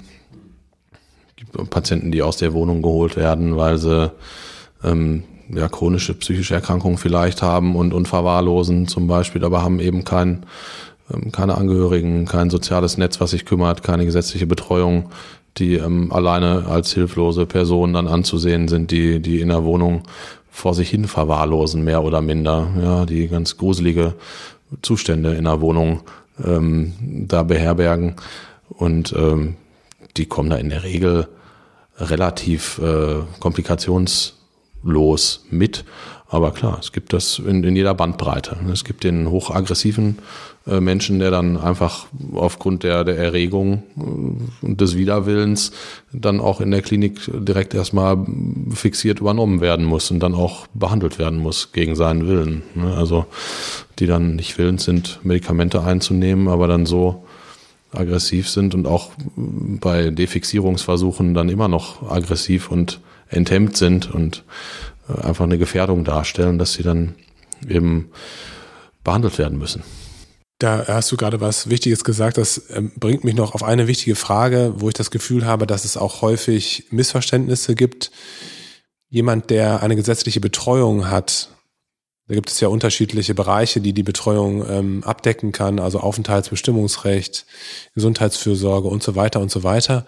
Patienten, die aus der Wohnung geholt werden, weil sie ähm, ja, chronische psychische Erkrankungen vielleicht haben und, und verwahrlosen zum Beispiel, aber haben eben kein, ähm, keine Angehörigen, kein soziales Netz, was sich kümmert, keine gesetzliche Betreuung, die ähm, alleine als hilflose Personen dann anzusehen sind, die, die in der Wohnung vor sich hin verwahrlosen, mehr oder minder, ja, die ganz gruselige Zustände in der Wohnung ähm, da beherbergen und ähm, die kommen da in der Regel relativ äh, komplikations los mit. Aber klar, es gibt das in, in jeder Bandbreite. Es gibt den hochaggressiven äh, Menschen, der dann einfach aufgrund der, der Erregung äh, und des Widerwillens dann auch in der Klinik direkt erstmal fixiert übernommen werden muss und dann auch behandelt werden muss gegen seinen Willen. Ne? Also die dann nicht willens sind, Medikamente einzunehmen, aber dann so aggressiv sind und auch bei Defixierungsversuchen dann immer noch aggressiv und enthemmt sind und äh, einfach eine Gefährdung darstellen, dass sie dann eben behandelt werden müssen. Da hast du gerade was Wichtiges gesagt. Das ähm, bringt mich noch auf eine wichtige Frage, wo ich das Gefühl habe, dass es auch häufig Missverständnisse gibt. Jemand, der eine gesetzliche Betreuung hat, da gibt es ja unterschiedliche Bereiche, die die Betreuung ähm, abdecken kann, also Aufenthaltsbestimmungsrecht, Gesundheitsfürsorge und so weiter und so weiter.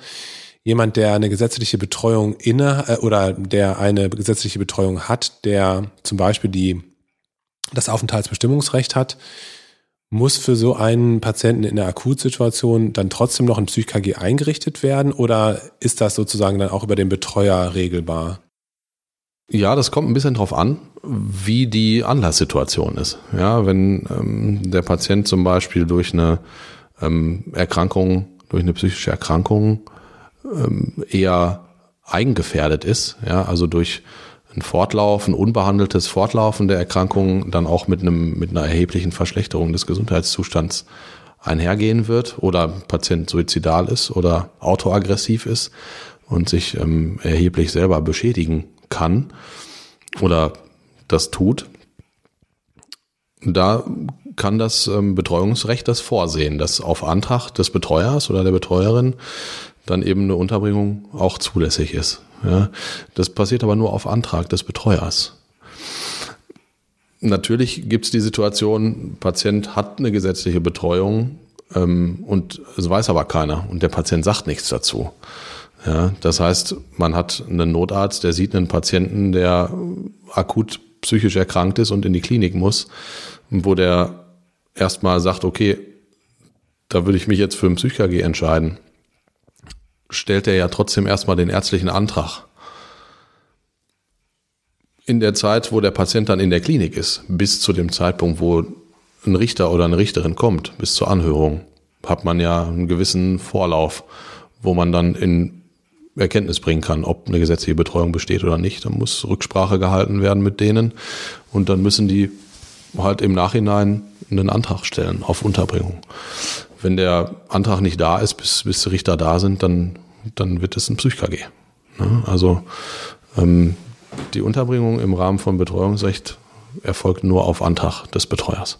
Jemand, der eine gesetzliche Betreuung inne äh, oder der eine gesetzliche Betreuung hat, der zum Beispiel die das Aufenthaltsbestimmungsrecht hat, muss für so einen Patienten in der Akutsituation dann trotzdem noch ein Psych-KG eingerichtet werden oder ist das sozusagen dann auch über den Betreuer regelbar? Ja, das kommt ein bisschen drauf an, wie die Anlasssituation ist. Ja, wenn ähm, der Patient zum Beispiel durch eine ähm, Erkrankung, durch eine psychische Erkrankung ähm, eher eigengefährdet ist, ja, also durch ein Fortlauf, ein unbehandeltes Fortlaufen der Erkrankung dann auch mit einem, mit einer erheblichen Verschlechterung des Gesundheitszustands einhergehen wird oder Patient suizidal ist oder autoaggressiv ist und sich ähm, erheblich selber beschädigen kann oder das tut, da kann das ähm, Betreuungsrecht das vorsehen, dass auf Antrag des Betreuers oder der Betreuerin dann eben eine Unterbringung auch zulässig ist. Ja, das passiert aber nur auf Antrag des Betreuers. Natürlich gibt es die Situation, Patient hat eine gesetzliche Betreuung ähm, und es weiß aber keiner und der Patient sagt nichts dazu. Ja, das heißt, man hat einen Notarzt, der sieht einen Patienten, der akut psychisch erkrankt ist und in die Klinik muss, wo der erstmal sagt, okay, da würde ich mich jetzt für ein Psych-KG entscheiden stellt er ja trotzdem erstmal den ärztlichen Antrag. In der Zeit, wo der Patient dann in der Klinik ist, bis zu dem Zeitpunkt, wo ein Richter oder eine Richterin kommt, bis zur Anhörung, hat man ja einen gewissen Vorlauf, wo man dann in Erkenntnis bringen kann, ob eine gesetzliche Betreuung besteht oder nicht. Dann muss Rücksprache gehalten werden mit denen und dann müssen die halt im Nachhinein einen Antrag stellen auf Unterbringung. Wenn der Antrag nicht da ist, bis, bis die Richter da sind, dann, dann wird es ein Psych-KG. Ne? Also ähm, die Unterbringung im Rahmen von Betreuungsrecht erfolgt nur auf Antrag des Betreuers.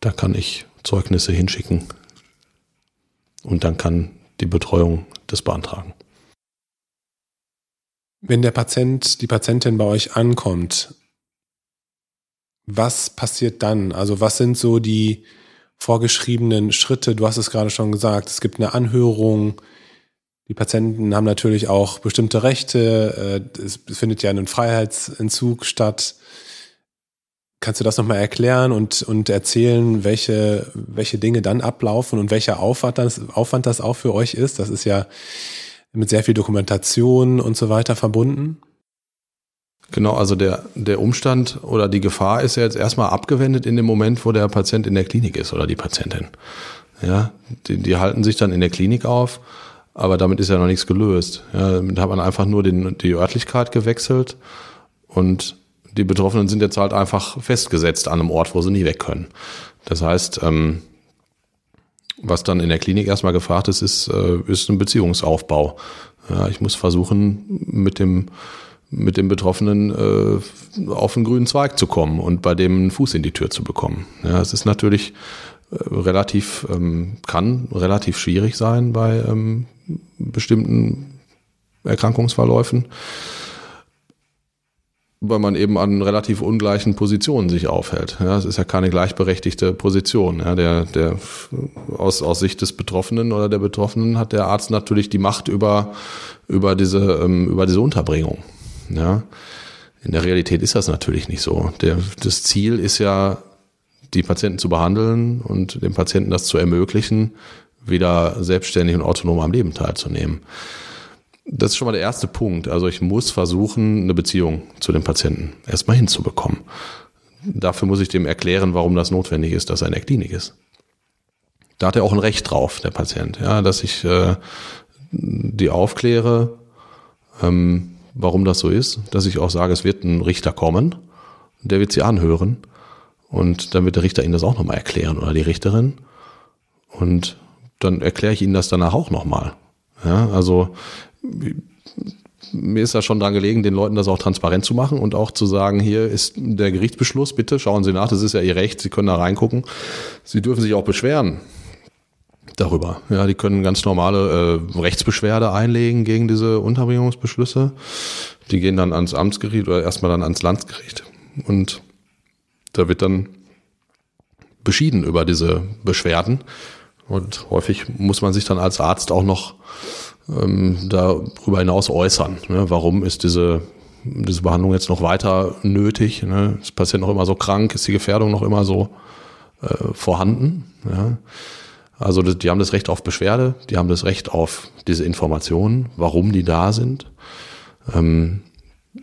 Da kann ich Zeugnisse hinschicken und dann kann die Betreuung das beantragen. Wenn der Patient, die Patientin bei euch ankommt, was passiert dann? Also was sind so die, vorgeschriebenen Schritte. Du hast es gerade schon gesagt, es gibt eine Anhörung. Die Patienten haben natürlich auch bestimmte Rechte. Äh, es findet ja ein Freiheitsentzug statt. Kannst du das nochmal erklären und, und erzählen, welche, welche Dinge dann ablaufen und welcher Aufwand das, Aufwand das auch für euch ist? Das ist ja mit sehr viel Dokumentation und so weiter verbunden. Genau, also der, der Umstand oder die Gefahr ist ja jetzt erstmal abgewendet in dem Moment, wo der Patient in der Klinik ist oder die Patientin. Ja, die, die halten sich dann in der Klinik auf, aber damit ist ja noch nichts gelöst. Ja, damit hat man einfach nur den, die Örtlichkeit gewechselt und die Betroffenen sind jetzt halt einfach festgesetzt an einem Ort, wo sie nie weg können. Das heißt, ähm, was dann in der Klinik erstmal gefragt ist, ist, äh, ist ein Beziehungsaufbau. Ja, ich muss versuchen, mit dem mit dem Betroffenen äh, auf einen grünen Zweig zu kommen und bei dem einen Fuß in die Tür zu bekommen. Ja, es ist natürlich äh, relativ, ähm, kann relativ schwierig sein bei ähm, bestimmten Erkrankungsverläufen, weil man eben an relativ ungleichen Positionen sich aufhält. Ja, es ist ja keine gleichberechtigte Position. Ja, der, der, aus, aus Sicht des Betroffenen oder der Betroffenen hat der Arzt natürlich die Macht über, über diese, ähm, über diese Unterbringung. Ja. In der Realität ist das natürlich nicht so. Der, das Ziel ist ja, die Patienten zu behandeln und dem Patienten das zu ermöglichen, wieder selbstständig und autonom am Leben teilzunehmen. Das ist schon mal der erste Punkt. Also ich muss versuchen, eine Beziehung zu dem Patienten erstmal hinzubekommen. Dafür muss ich dem erklären, warum das notwendig ist, dass er in der Klinik ist. Da hat er auch ein Recht drauf, der Patient, ja, dass ich äh, die aufkläre, ähm, warum das so ist, dass ich auch sage, es wird ein Richter kommen, der wird sie anhören und dann wird der Richter Ihnen das auch nochmal erklären oder die Richterin. Und dann erkläre ich Ihnen das danach auch nochmal. Ja, also mir ist da schon dran gelegen, den Leuten das auch transparent zu machen und auch zu sagen, hier ist der Gerichtsbeschluss, bitte schauen Sie nach, das ist ja Ihr Recht, Sie können da reingucken. Sie dürfen sich auch beschweren darüber. Ja, die können ganz normale äh, Rechtsbeschwerde einlegen gegen diese Unterbringungsbeschlüsse. Die gehen dann ans Amtsgericht oder erstmal dann ans Landesgericht. Und da wird dann beschieden über diese Beschwerden. Und häufig muss man sich dann als Arzt auch noch ähm, darüber hinaus äußern. Ne? Warum ist diese, diese Behandlung jetzt noch weiter nötig? Ne? Ist Patient noch immer so krank? Ist die Gefährdung noch immer so äh, vorhanden? Ja? Also die haben das Recht auf Beschwerde, die haben das Recht auf diese Informationen, warum die da sind. Ähm,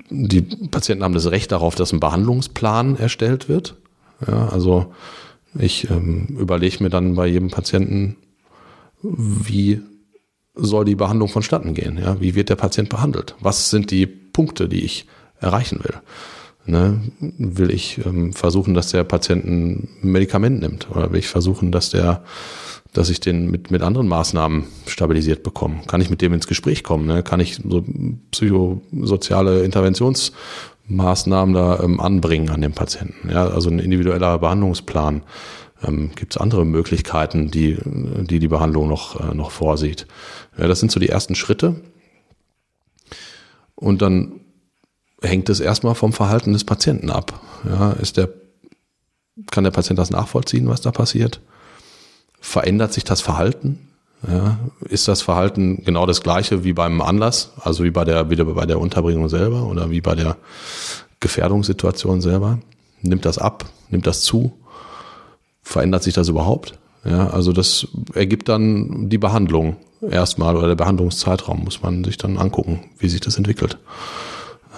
die Patienten haben das Recht darauf, dass ein Behandlungsplan erstellt wird. Ja, also ich ähm, überlege mir dann bei jedem Patienten, wie soll die Behandlung vonstatten gehen? Ja? Wie wird der Patient behandelt? Was sind die Punkte, die ich erreichen will? Ne? Will ich ähm, versuchen, dass der Patient ein Medikament nimmt? Oder will ich versuchen, dass der dass ich den mit, mit anderen Maßnahmen stabilisiert bekomme? Kann ich mit dem ins Gespräch kommen? Ne? Kann ich so psychosoziale Interventionsmaßnahmen da ähm, anbringen an den Patienten? Ja, also ein individueller Behandlungsplan. Ähm, Gibt es andere Möglichkeiten, die, die die Behandlung noch, äh, noch vorsieht? Ja, das sind so die ersten Schritte. Und dann hängt es erstmal vom Verhalten des Patienten ab. Ja, ist der, kann der Patient das nachvollziehen, was da passiert? Verändert sich das Verhalten? Ja, ist das Verhalten genau das gleiche wie beim Anlass, also wie bei der, wie bei der Unterbringung selber oder wie bei der Gefährdungssituation selber? Nimmt das ab? Nimmt das zu? Verändert sich das überhaupt? Ja, also das ergibt dann die Behandlung erstmal oder der Behandlungszeitraum muss man sich dann angucken, wie sich das entwickelt.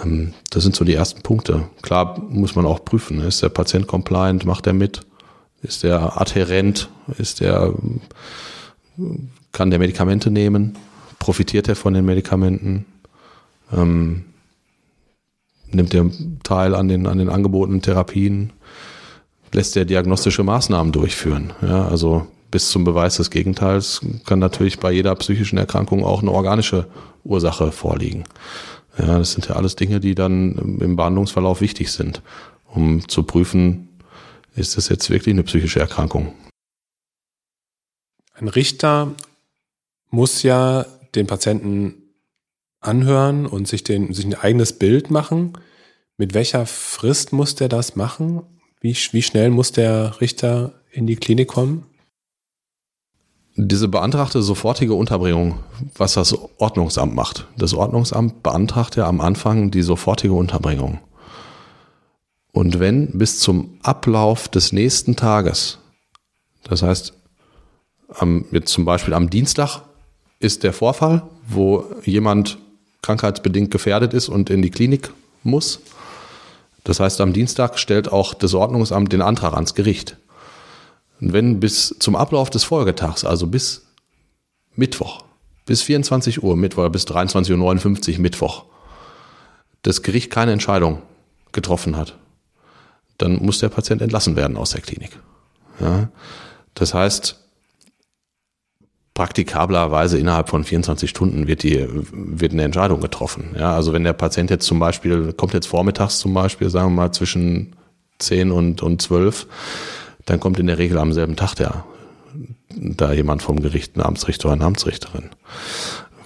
Ähm, das sind so die ersten Punkte. Klar muss man auch prüfen, ist der Patient compliant, macht er mit? Ist der adherent? Ist der, kann der Medikamente nehmen? Profitiert er von den Medikamenten? Ähm, nimmt er teil an den, an den angebotenen Therapien? Lässt er diagnostische Maßnahmen durchführen? Ja, also bis zum Beweis des Gegenteils kann natürlich bei jeder psychischen Erkrankung auch eine organische Ursache vorliegen. Ja, das sind ja alles Dinge, die dann im Behandlungsverlauf wichtig sind, um zu prüfen, ist das jetzt wirklich eine psychische Erkrankung? Ein Richter muss ja den Patienten anhören und sich, den, sich ein eigenes Bild machen. Mit welcher Frist muss der das machen? Wie, wie schnell muss der Richter in die Klinik kommen? Diese beantragte sofortige Unterbringung, was das Ordnungsamt macht. Das Ordnungsamt beantragt ja am Anfang die sofortige Unterbringung. Und wenn bis zum Ablauf des nächsten Tages, das heißt, am, jetzt zum Beispiel am Dienstag ist der Vorfall, wo jemand krankheitsbedingt gefährdet ist und in die Klinik muss. Das heißt, am Dienstag stellt auch das Ordnungsamt den Antrag ans Gericht. Und wenn bis zum Ablauf des Folgetags, also bis Mittwoch, bis 24 Uhr Mittwoch, bis 23.59 Uhr Mittwoch, das Gericht keine Entscheidung getroffen hat, dann muss der Patient entlassen werden aus der Klinik. Ja? Das heißt, praktikablerweise innerhalb von 24 Stunden wird die, wird eine Entscheidung getroffen. Ja, also wenn der Patient jetzt zum Beispiel, kommt jetzt vormittags zum Beispiel, sagen wir mal zwischen 10 und, und 12, dann kommt in der Regel am selben Tag der, da jemand vom Gericht, ein Amtsrichter oder eine Amtsrichterin.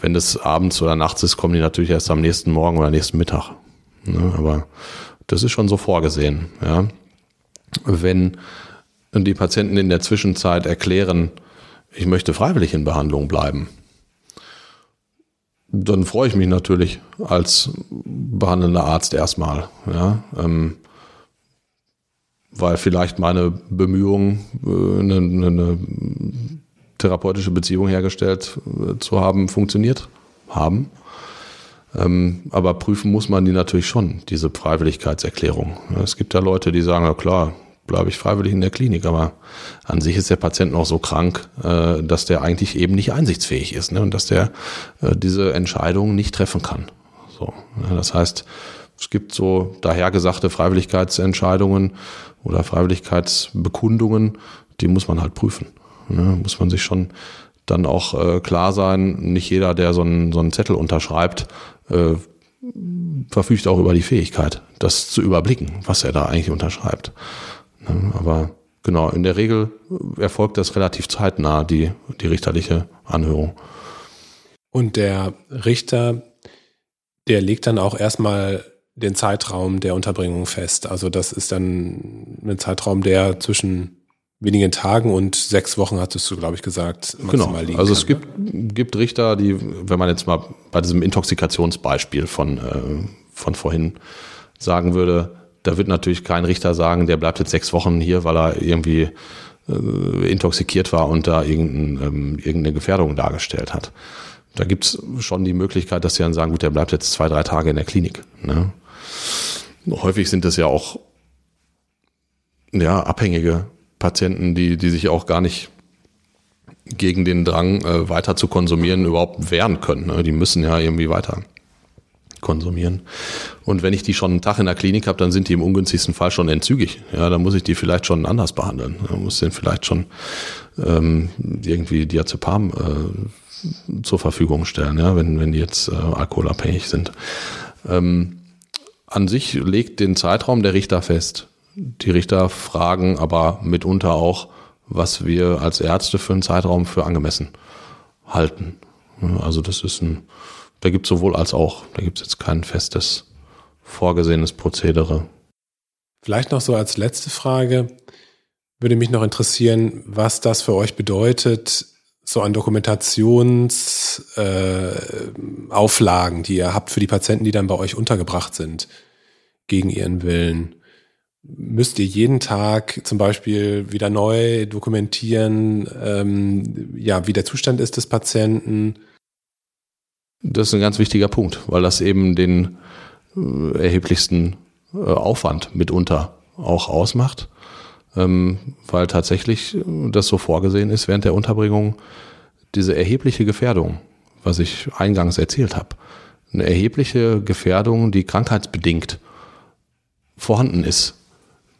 Wenn das abends oder nachts ist, kommen die natürlich erst am nächsten Morgen oder nächsten Mittag. Ne, aber das ist schon so vorgesehen. Ja. Wenn die Patienten in der Zwischenzeit erklären, ich möchte freiwillig in Behandlung bleiben, dann freue ich mich natürlich als behandelnder Arzt erstmal. Ja, ähm, weil vielleicht meine Bemühungen, äh, eine, eine therapeutische Beziehung hergestellt äh, zu haben, funktioniert haben. Ähm, aber prüfen muss man die natürlich schon, diese Freiwilligkeitserklärung. Es gibt ja Leute, die sagen, ja klar, bleibe ich freiwillig in der Klinik, aber an sich ist der Patient noch so krank, äh, dass der eigentlich eben nicht einsichtsfähig ist ne? und dass der äh, diese Entscheidung nicht treffen kann. So, das heißt, es gibt so dahergesagte Freiwilligkeitsentscheidungen oder Freiwilligkeitsbekundungen, die muss man halt prüfen. Ne? Muss man sich schon dann auch äh, klar sein, nicht jeder, der so einen, so einen Zettel unterschreibt, äh, verfügt auch über die Fähigkeit, das zu überblicken, was er da eigentlich unterschreibt. Ne? Aber genau, in der Regel erfolgt das relativ zeitnah, die, die richterliche Anhörung. Und der Richter, der legt dann auch erstmal den Zeitraum der Unterbringung fest. Also das ist dann ein Zeitraum, der zwischen wenigen Tagen und sechs Wochen, hattest du, glaube ich, gesagt, maximal genau. liegen Also es gibt, gibt Richter, die, wenn man jetzt mal bei diesem Intoxikationsbeispiel von, äh, von vorhin sagen würde, da wird natürlich kein Richter sagen, der bleibt jetzt sechs Wochen hier, weil er irgendwie äh, intoxikiert war und da irgendein, ähm, irgendeine Gefährdung dargestellt hat. Da gibt's schon die Möglichkeit, dass sie dann sagen, gut, der bleibt jetzt zwei, drei Tage in der Klinik. Ne? Häufig sind es ja auch ja, abhängige Patienten, die, die sich auch gar nicht gegen den Drang, äh, weiter zu konsumieren, überhaupt wehren können. Ne? Die müssen ja irgendwie weiter konsumieren. Und wenn ich die schon einen Tag in der Klinik habe, dann sind die im ungünstigsten Fall schon entzügig. Ja, dann muss ich die vielleicht schon anders behandeln. Da muss den vielleicht schon ähm, irgendwie Diazepam äh, zur Verfügung stellen, ja, wenn, wenn die jetzt äh, alkoholabhängig sind. Ähm, an sich legt den Zeitraum der Richter fest. Die Richter fragen aber mitunter auch, was wir als Ärzte für einen Zeitraum für angemessen halten. Also das ist ein, da gibt es sowohl als auch. Da gibt es jetzt kein festes, vorgesehenes Prozedere. Vielleicht noch so als letzte Frage würde mich noch interessieren, was das für euch bedeutet, so an Dokumentationsauflagen, äh, die ihr habt für die Patienten, die dann bei euch untergebracht sind, gegen ihren Willen müsst ihr jeden Tag zum Beispiel wieder neu dokumentieren, ähm, ja, wie der Zustand ist des Patienten? Das ist ein ganz wichtiger Punkt, weil das eben den äh, erheblichsten äh, Aufwand mitunter auch ausmacht, ähm, weil tatsächlich das so vorgesehen ist während der Unterbringung diese erhebliche Gefährdung, was ich eingangs erzählt habe, eine erhebliche Gefährdung, die krankheitsbedingt vorhanden ist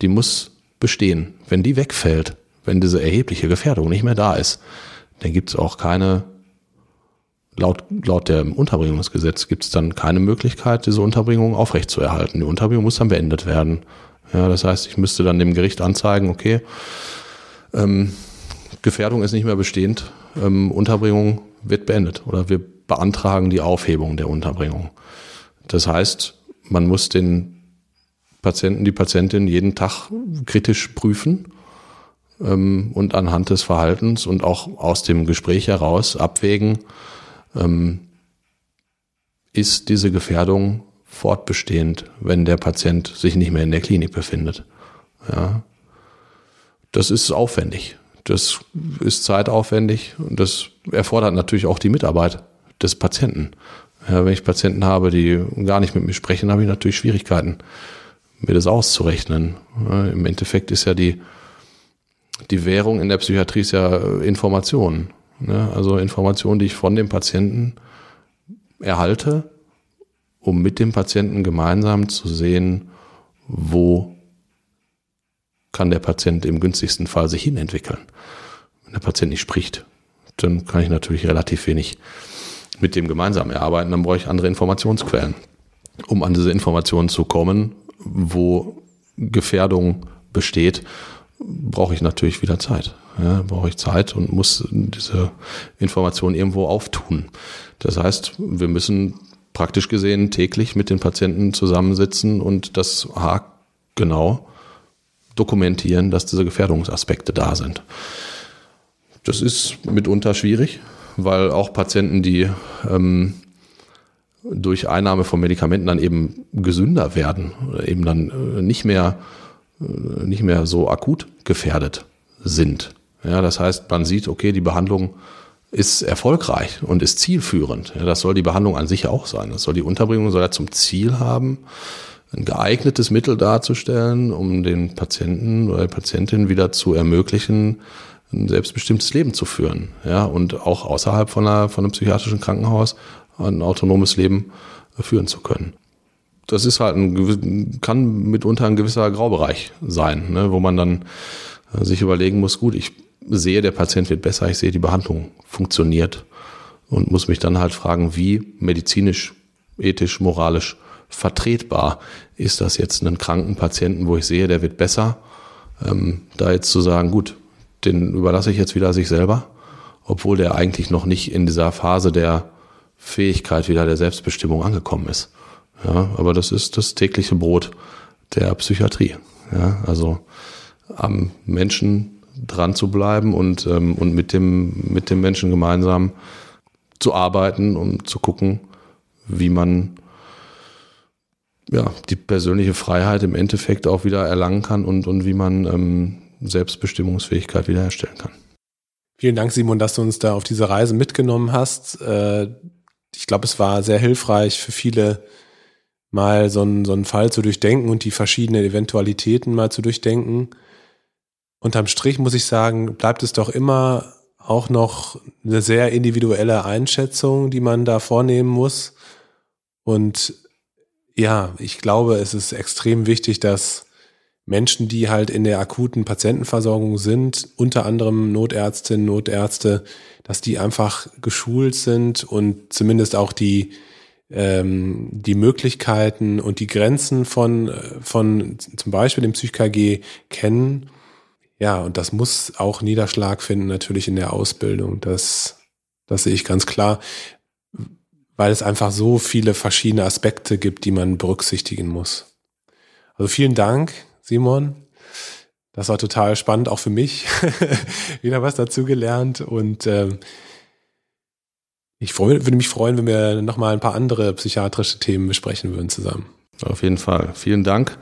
die muss bestehen. Wenn die wegfällt, wenn diese erhebliche Gefährdung nicht mehr da ist, dann gibt es auch keine, laut, laut dem Unterbringungsgesetz gibt es dann keine Möglichkeit, diese Unterbringung aufrechtzuerhalten. Die Unterbringung muss dann beendet werden. Ja, das heißt, ich müsste dann dem Gericht anzeigen, okay, ähm, Gefährdung ist nicht mehr bestehend, ähm, Unterbringung wird beendet oder wir beantragen die Aufhebung der Unterbringung. Das heißt, man muss den Patienten, die Patientin jeden Tag kritisch prüfen ähm, und anhand des Verhaltens und auch aus dem Gespräch heraus abwägen, ähm, ist diese Gefährdung fortbestehend, wenn der Patient sich nicht mehr in der Klinik befindet. Ja. Das ist aufwendig. Das ist zeitaufwendig und das erfordert natürlich auch die Mitarbeit des Patienten. Ja, wenn ich Patienten habe, die gar nicht mit mir sprechen, habe ich natürlich Schwierigkeiten, mir das auszurechnen. Im Endeffekt ist ja die, die Währung in der Psychiatrie ist ja Information. Ne? Also Information, die ich von dem Patienten erhalte, um mit dem Patienten gemeinsam zu sehen, wo kann der Patient im günstigsten Fall sich hinentwickeln. Wenn der Patient nicht spricht, dann kann ich natürlich relativ wenig mit dem gemeinsam erarbeiten, dann brauche ich andere Informationsquellen. Um an diese Informationen zu kommen, wo Gefährdung besteht, brauche ich natürlich wieder Zeit. Ja, brauche ich Zeit und muss diese Information irgendwo auftun. Das heißt, wir müssen praktisch gesehen täglich mit den Patienten zusammensitzen und das genau dokumentieren, dass diese Gefährdungsaspekte da sind. Das ist mitunter schwierig, weil auch Patienten, die ähm, durch Einnahme von Medikamenten dann eben gesünder werden eben dann äh, nicht mehr, äh, nicht mehr so akut gefährdet sind. Ja, das heißt, man sieht, okay, die Behandlung ist erfolgreich und ist zielführend. Ja, das soll die Behandlung an sich auch sein. Das soll die Unterbringung soll ja zum Ziel haben, ein geeignetes Mittel darzustellen, um den Patienten oder Patientin wieder zu ermöglichen, ein selbstbestimmtes Leben zu führen. Ja, und auch außerhalb von, einer, von einem psychiatrischen Krankenhaus ein autonomes Leben führen zu können. Das ist halt ein, kann mitunter ein gewisser Graubereich sein, ne, wo man dann äh, sich überlegen muss, gut, ich sehe, der Patient wird besser, ich sehe, die Behandlung funktioniert und muss mich dann halt fragen, wie medizinisch, ethisch, moralisch vertretbar ist das jetzt einen kranken Patienten, wo ich sehe, der wird besser, ähm, da jetzt zu sagen, gut, den überlasse ich jetzt wieder sich selber, obwohl der eigentlich noch nicht in dieser Phase der Fähigkeit wieder der Selbstbestimmung angekommen ist. Ja, aber das ist das tägliche Brot der Psychiatrie. Ja, also am Menschen dran zu bleiben und, ähm, und mit, dem, mit dem Menschen gemeinsam zu arbeiten, um zu gucken, wie man ja, die persönliche Freiheit im Endeffekt auch wieder erlangen kann und, und wie man ähm, Selbstbestimmungsfähigkeit wiederherstellen kann. Vielen Dank, Simon, dass du uns da auf diese Reise mitgenommen hast. Äh, ich glaube, es war sehr hilfreich für viele, mal so einen, so einen Fall zu durchdenken und die verschiedenen Eventualitäten mal zu durchdenken. Unterm Strich muss ich sagen, bleibt es doch immer auch noch eine sehr individuelle Einschätzung, die man da vornehmen muss. Und ja, ich glaube, es ist extrem wichtig, dass Menschen, die halt in der akuten Patientenversorgung sind, unter anderem Notärztinnen, Notärzte, dass die einfach geschult sind und zumindest auch die, ähm, die Möglichkeiten und die Grenzen von, von zum Beispiel dem PsychKG kennen. Ja, und das muss auch Niederschlag finden, natürlich in der Ausbildung. Das, das sehe ich ganz klar weil es einfach so viele verschiedene Aspekte gibt, die man berücksichtigen muss. Also vielen Dank, Simon. Das war total spannend, auch für mich. Wieder was dazu gelernt und ähm, ich freu, würde mich freuen, wenn wir nochmal ein paar andere psychiatrische Themen besprechen würden zusammen. Auf jeden Fall. Vielen Dank.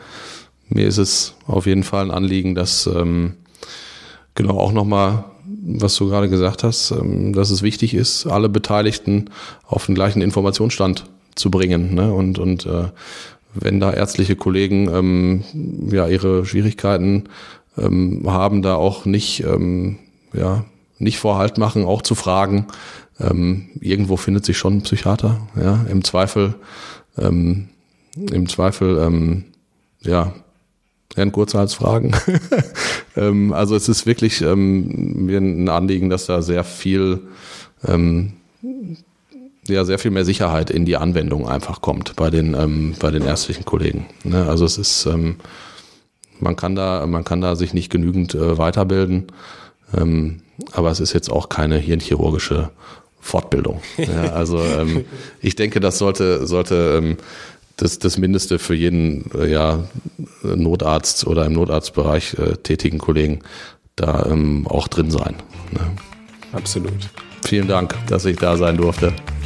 Mir ist es auf jeden Fall ein Anliegen, dass ähm, genau auch nochmal was du gerade gesagt hast, ähm, dass es wichtig ist, alle Beteiligten auf den gleichen Informationsstand zu bringen. Ne? Und, und äh, wenn da ärztliche Kollegen ähm, ja ihre Schwierigkeiten ähm, haben, da auch nicht ähm, ja nicht Vorhalt machen, auch zu fragen. Ähm, irgendwo findet sich schon ein Psychiater. Ja, im Zweifel ähm, im Zweifel ähm, ja Herrn Kurzhals fragen. ähm, also es ist wirklich ähm, mir ein Anliegen, dass da sehr viel, ähm, ja, sehr viel mehr Sicherheit in die Anwendung einfach kommt bei den, ähm, bei den ärztlichen Kollegen. Ne? Also es ist, ähm, man kann da, man kann da sich nicht genügend äh, weiterbilden, ähm, aber es ist jetzt auch keine hirnchirurgische Fortbildung. Ja, also ähm, ich denke, das sollte, sollte ähm, das, das Mindeste für jeden äh, ja, Notarzt oder im Notarztbereich äh, tätigen Kollegen da ähm, auch drin sein. Ne? Absolut. Vielen Dank, dass ich da sein durfte.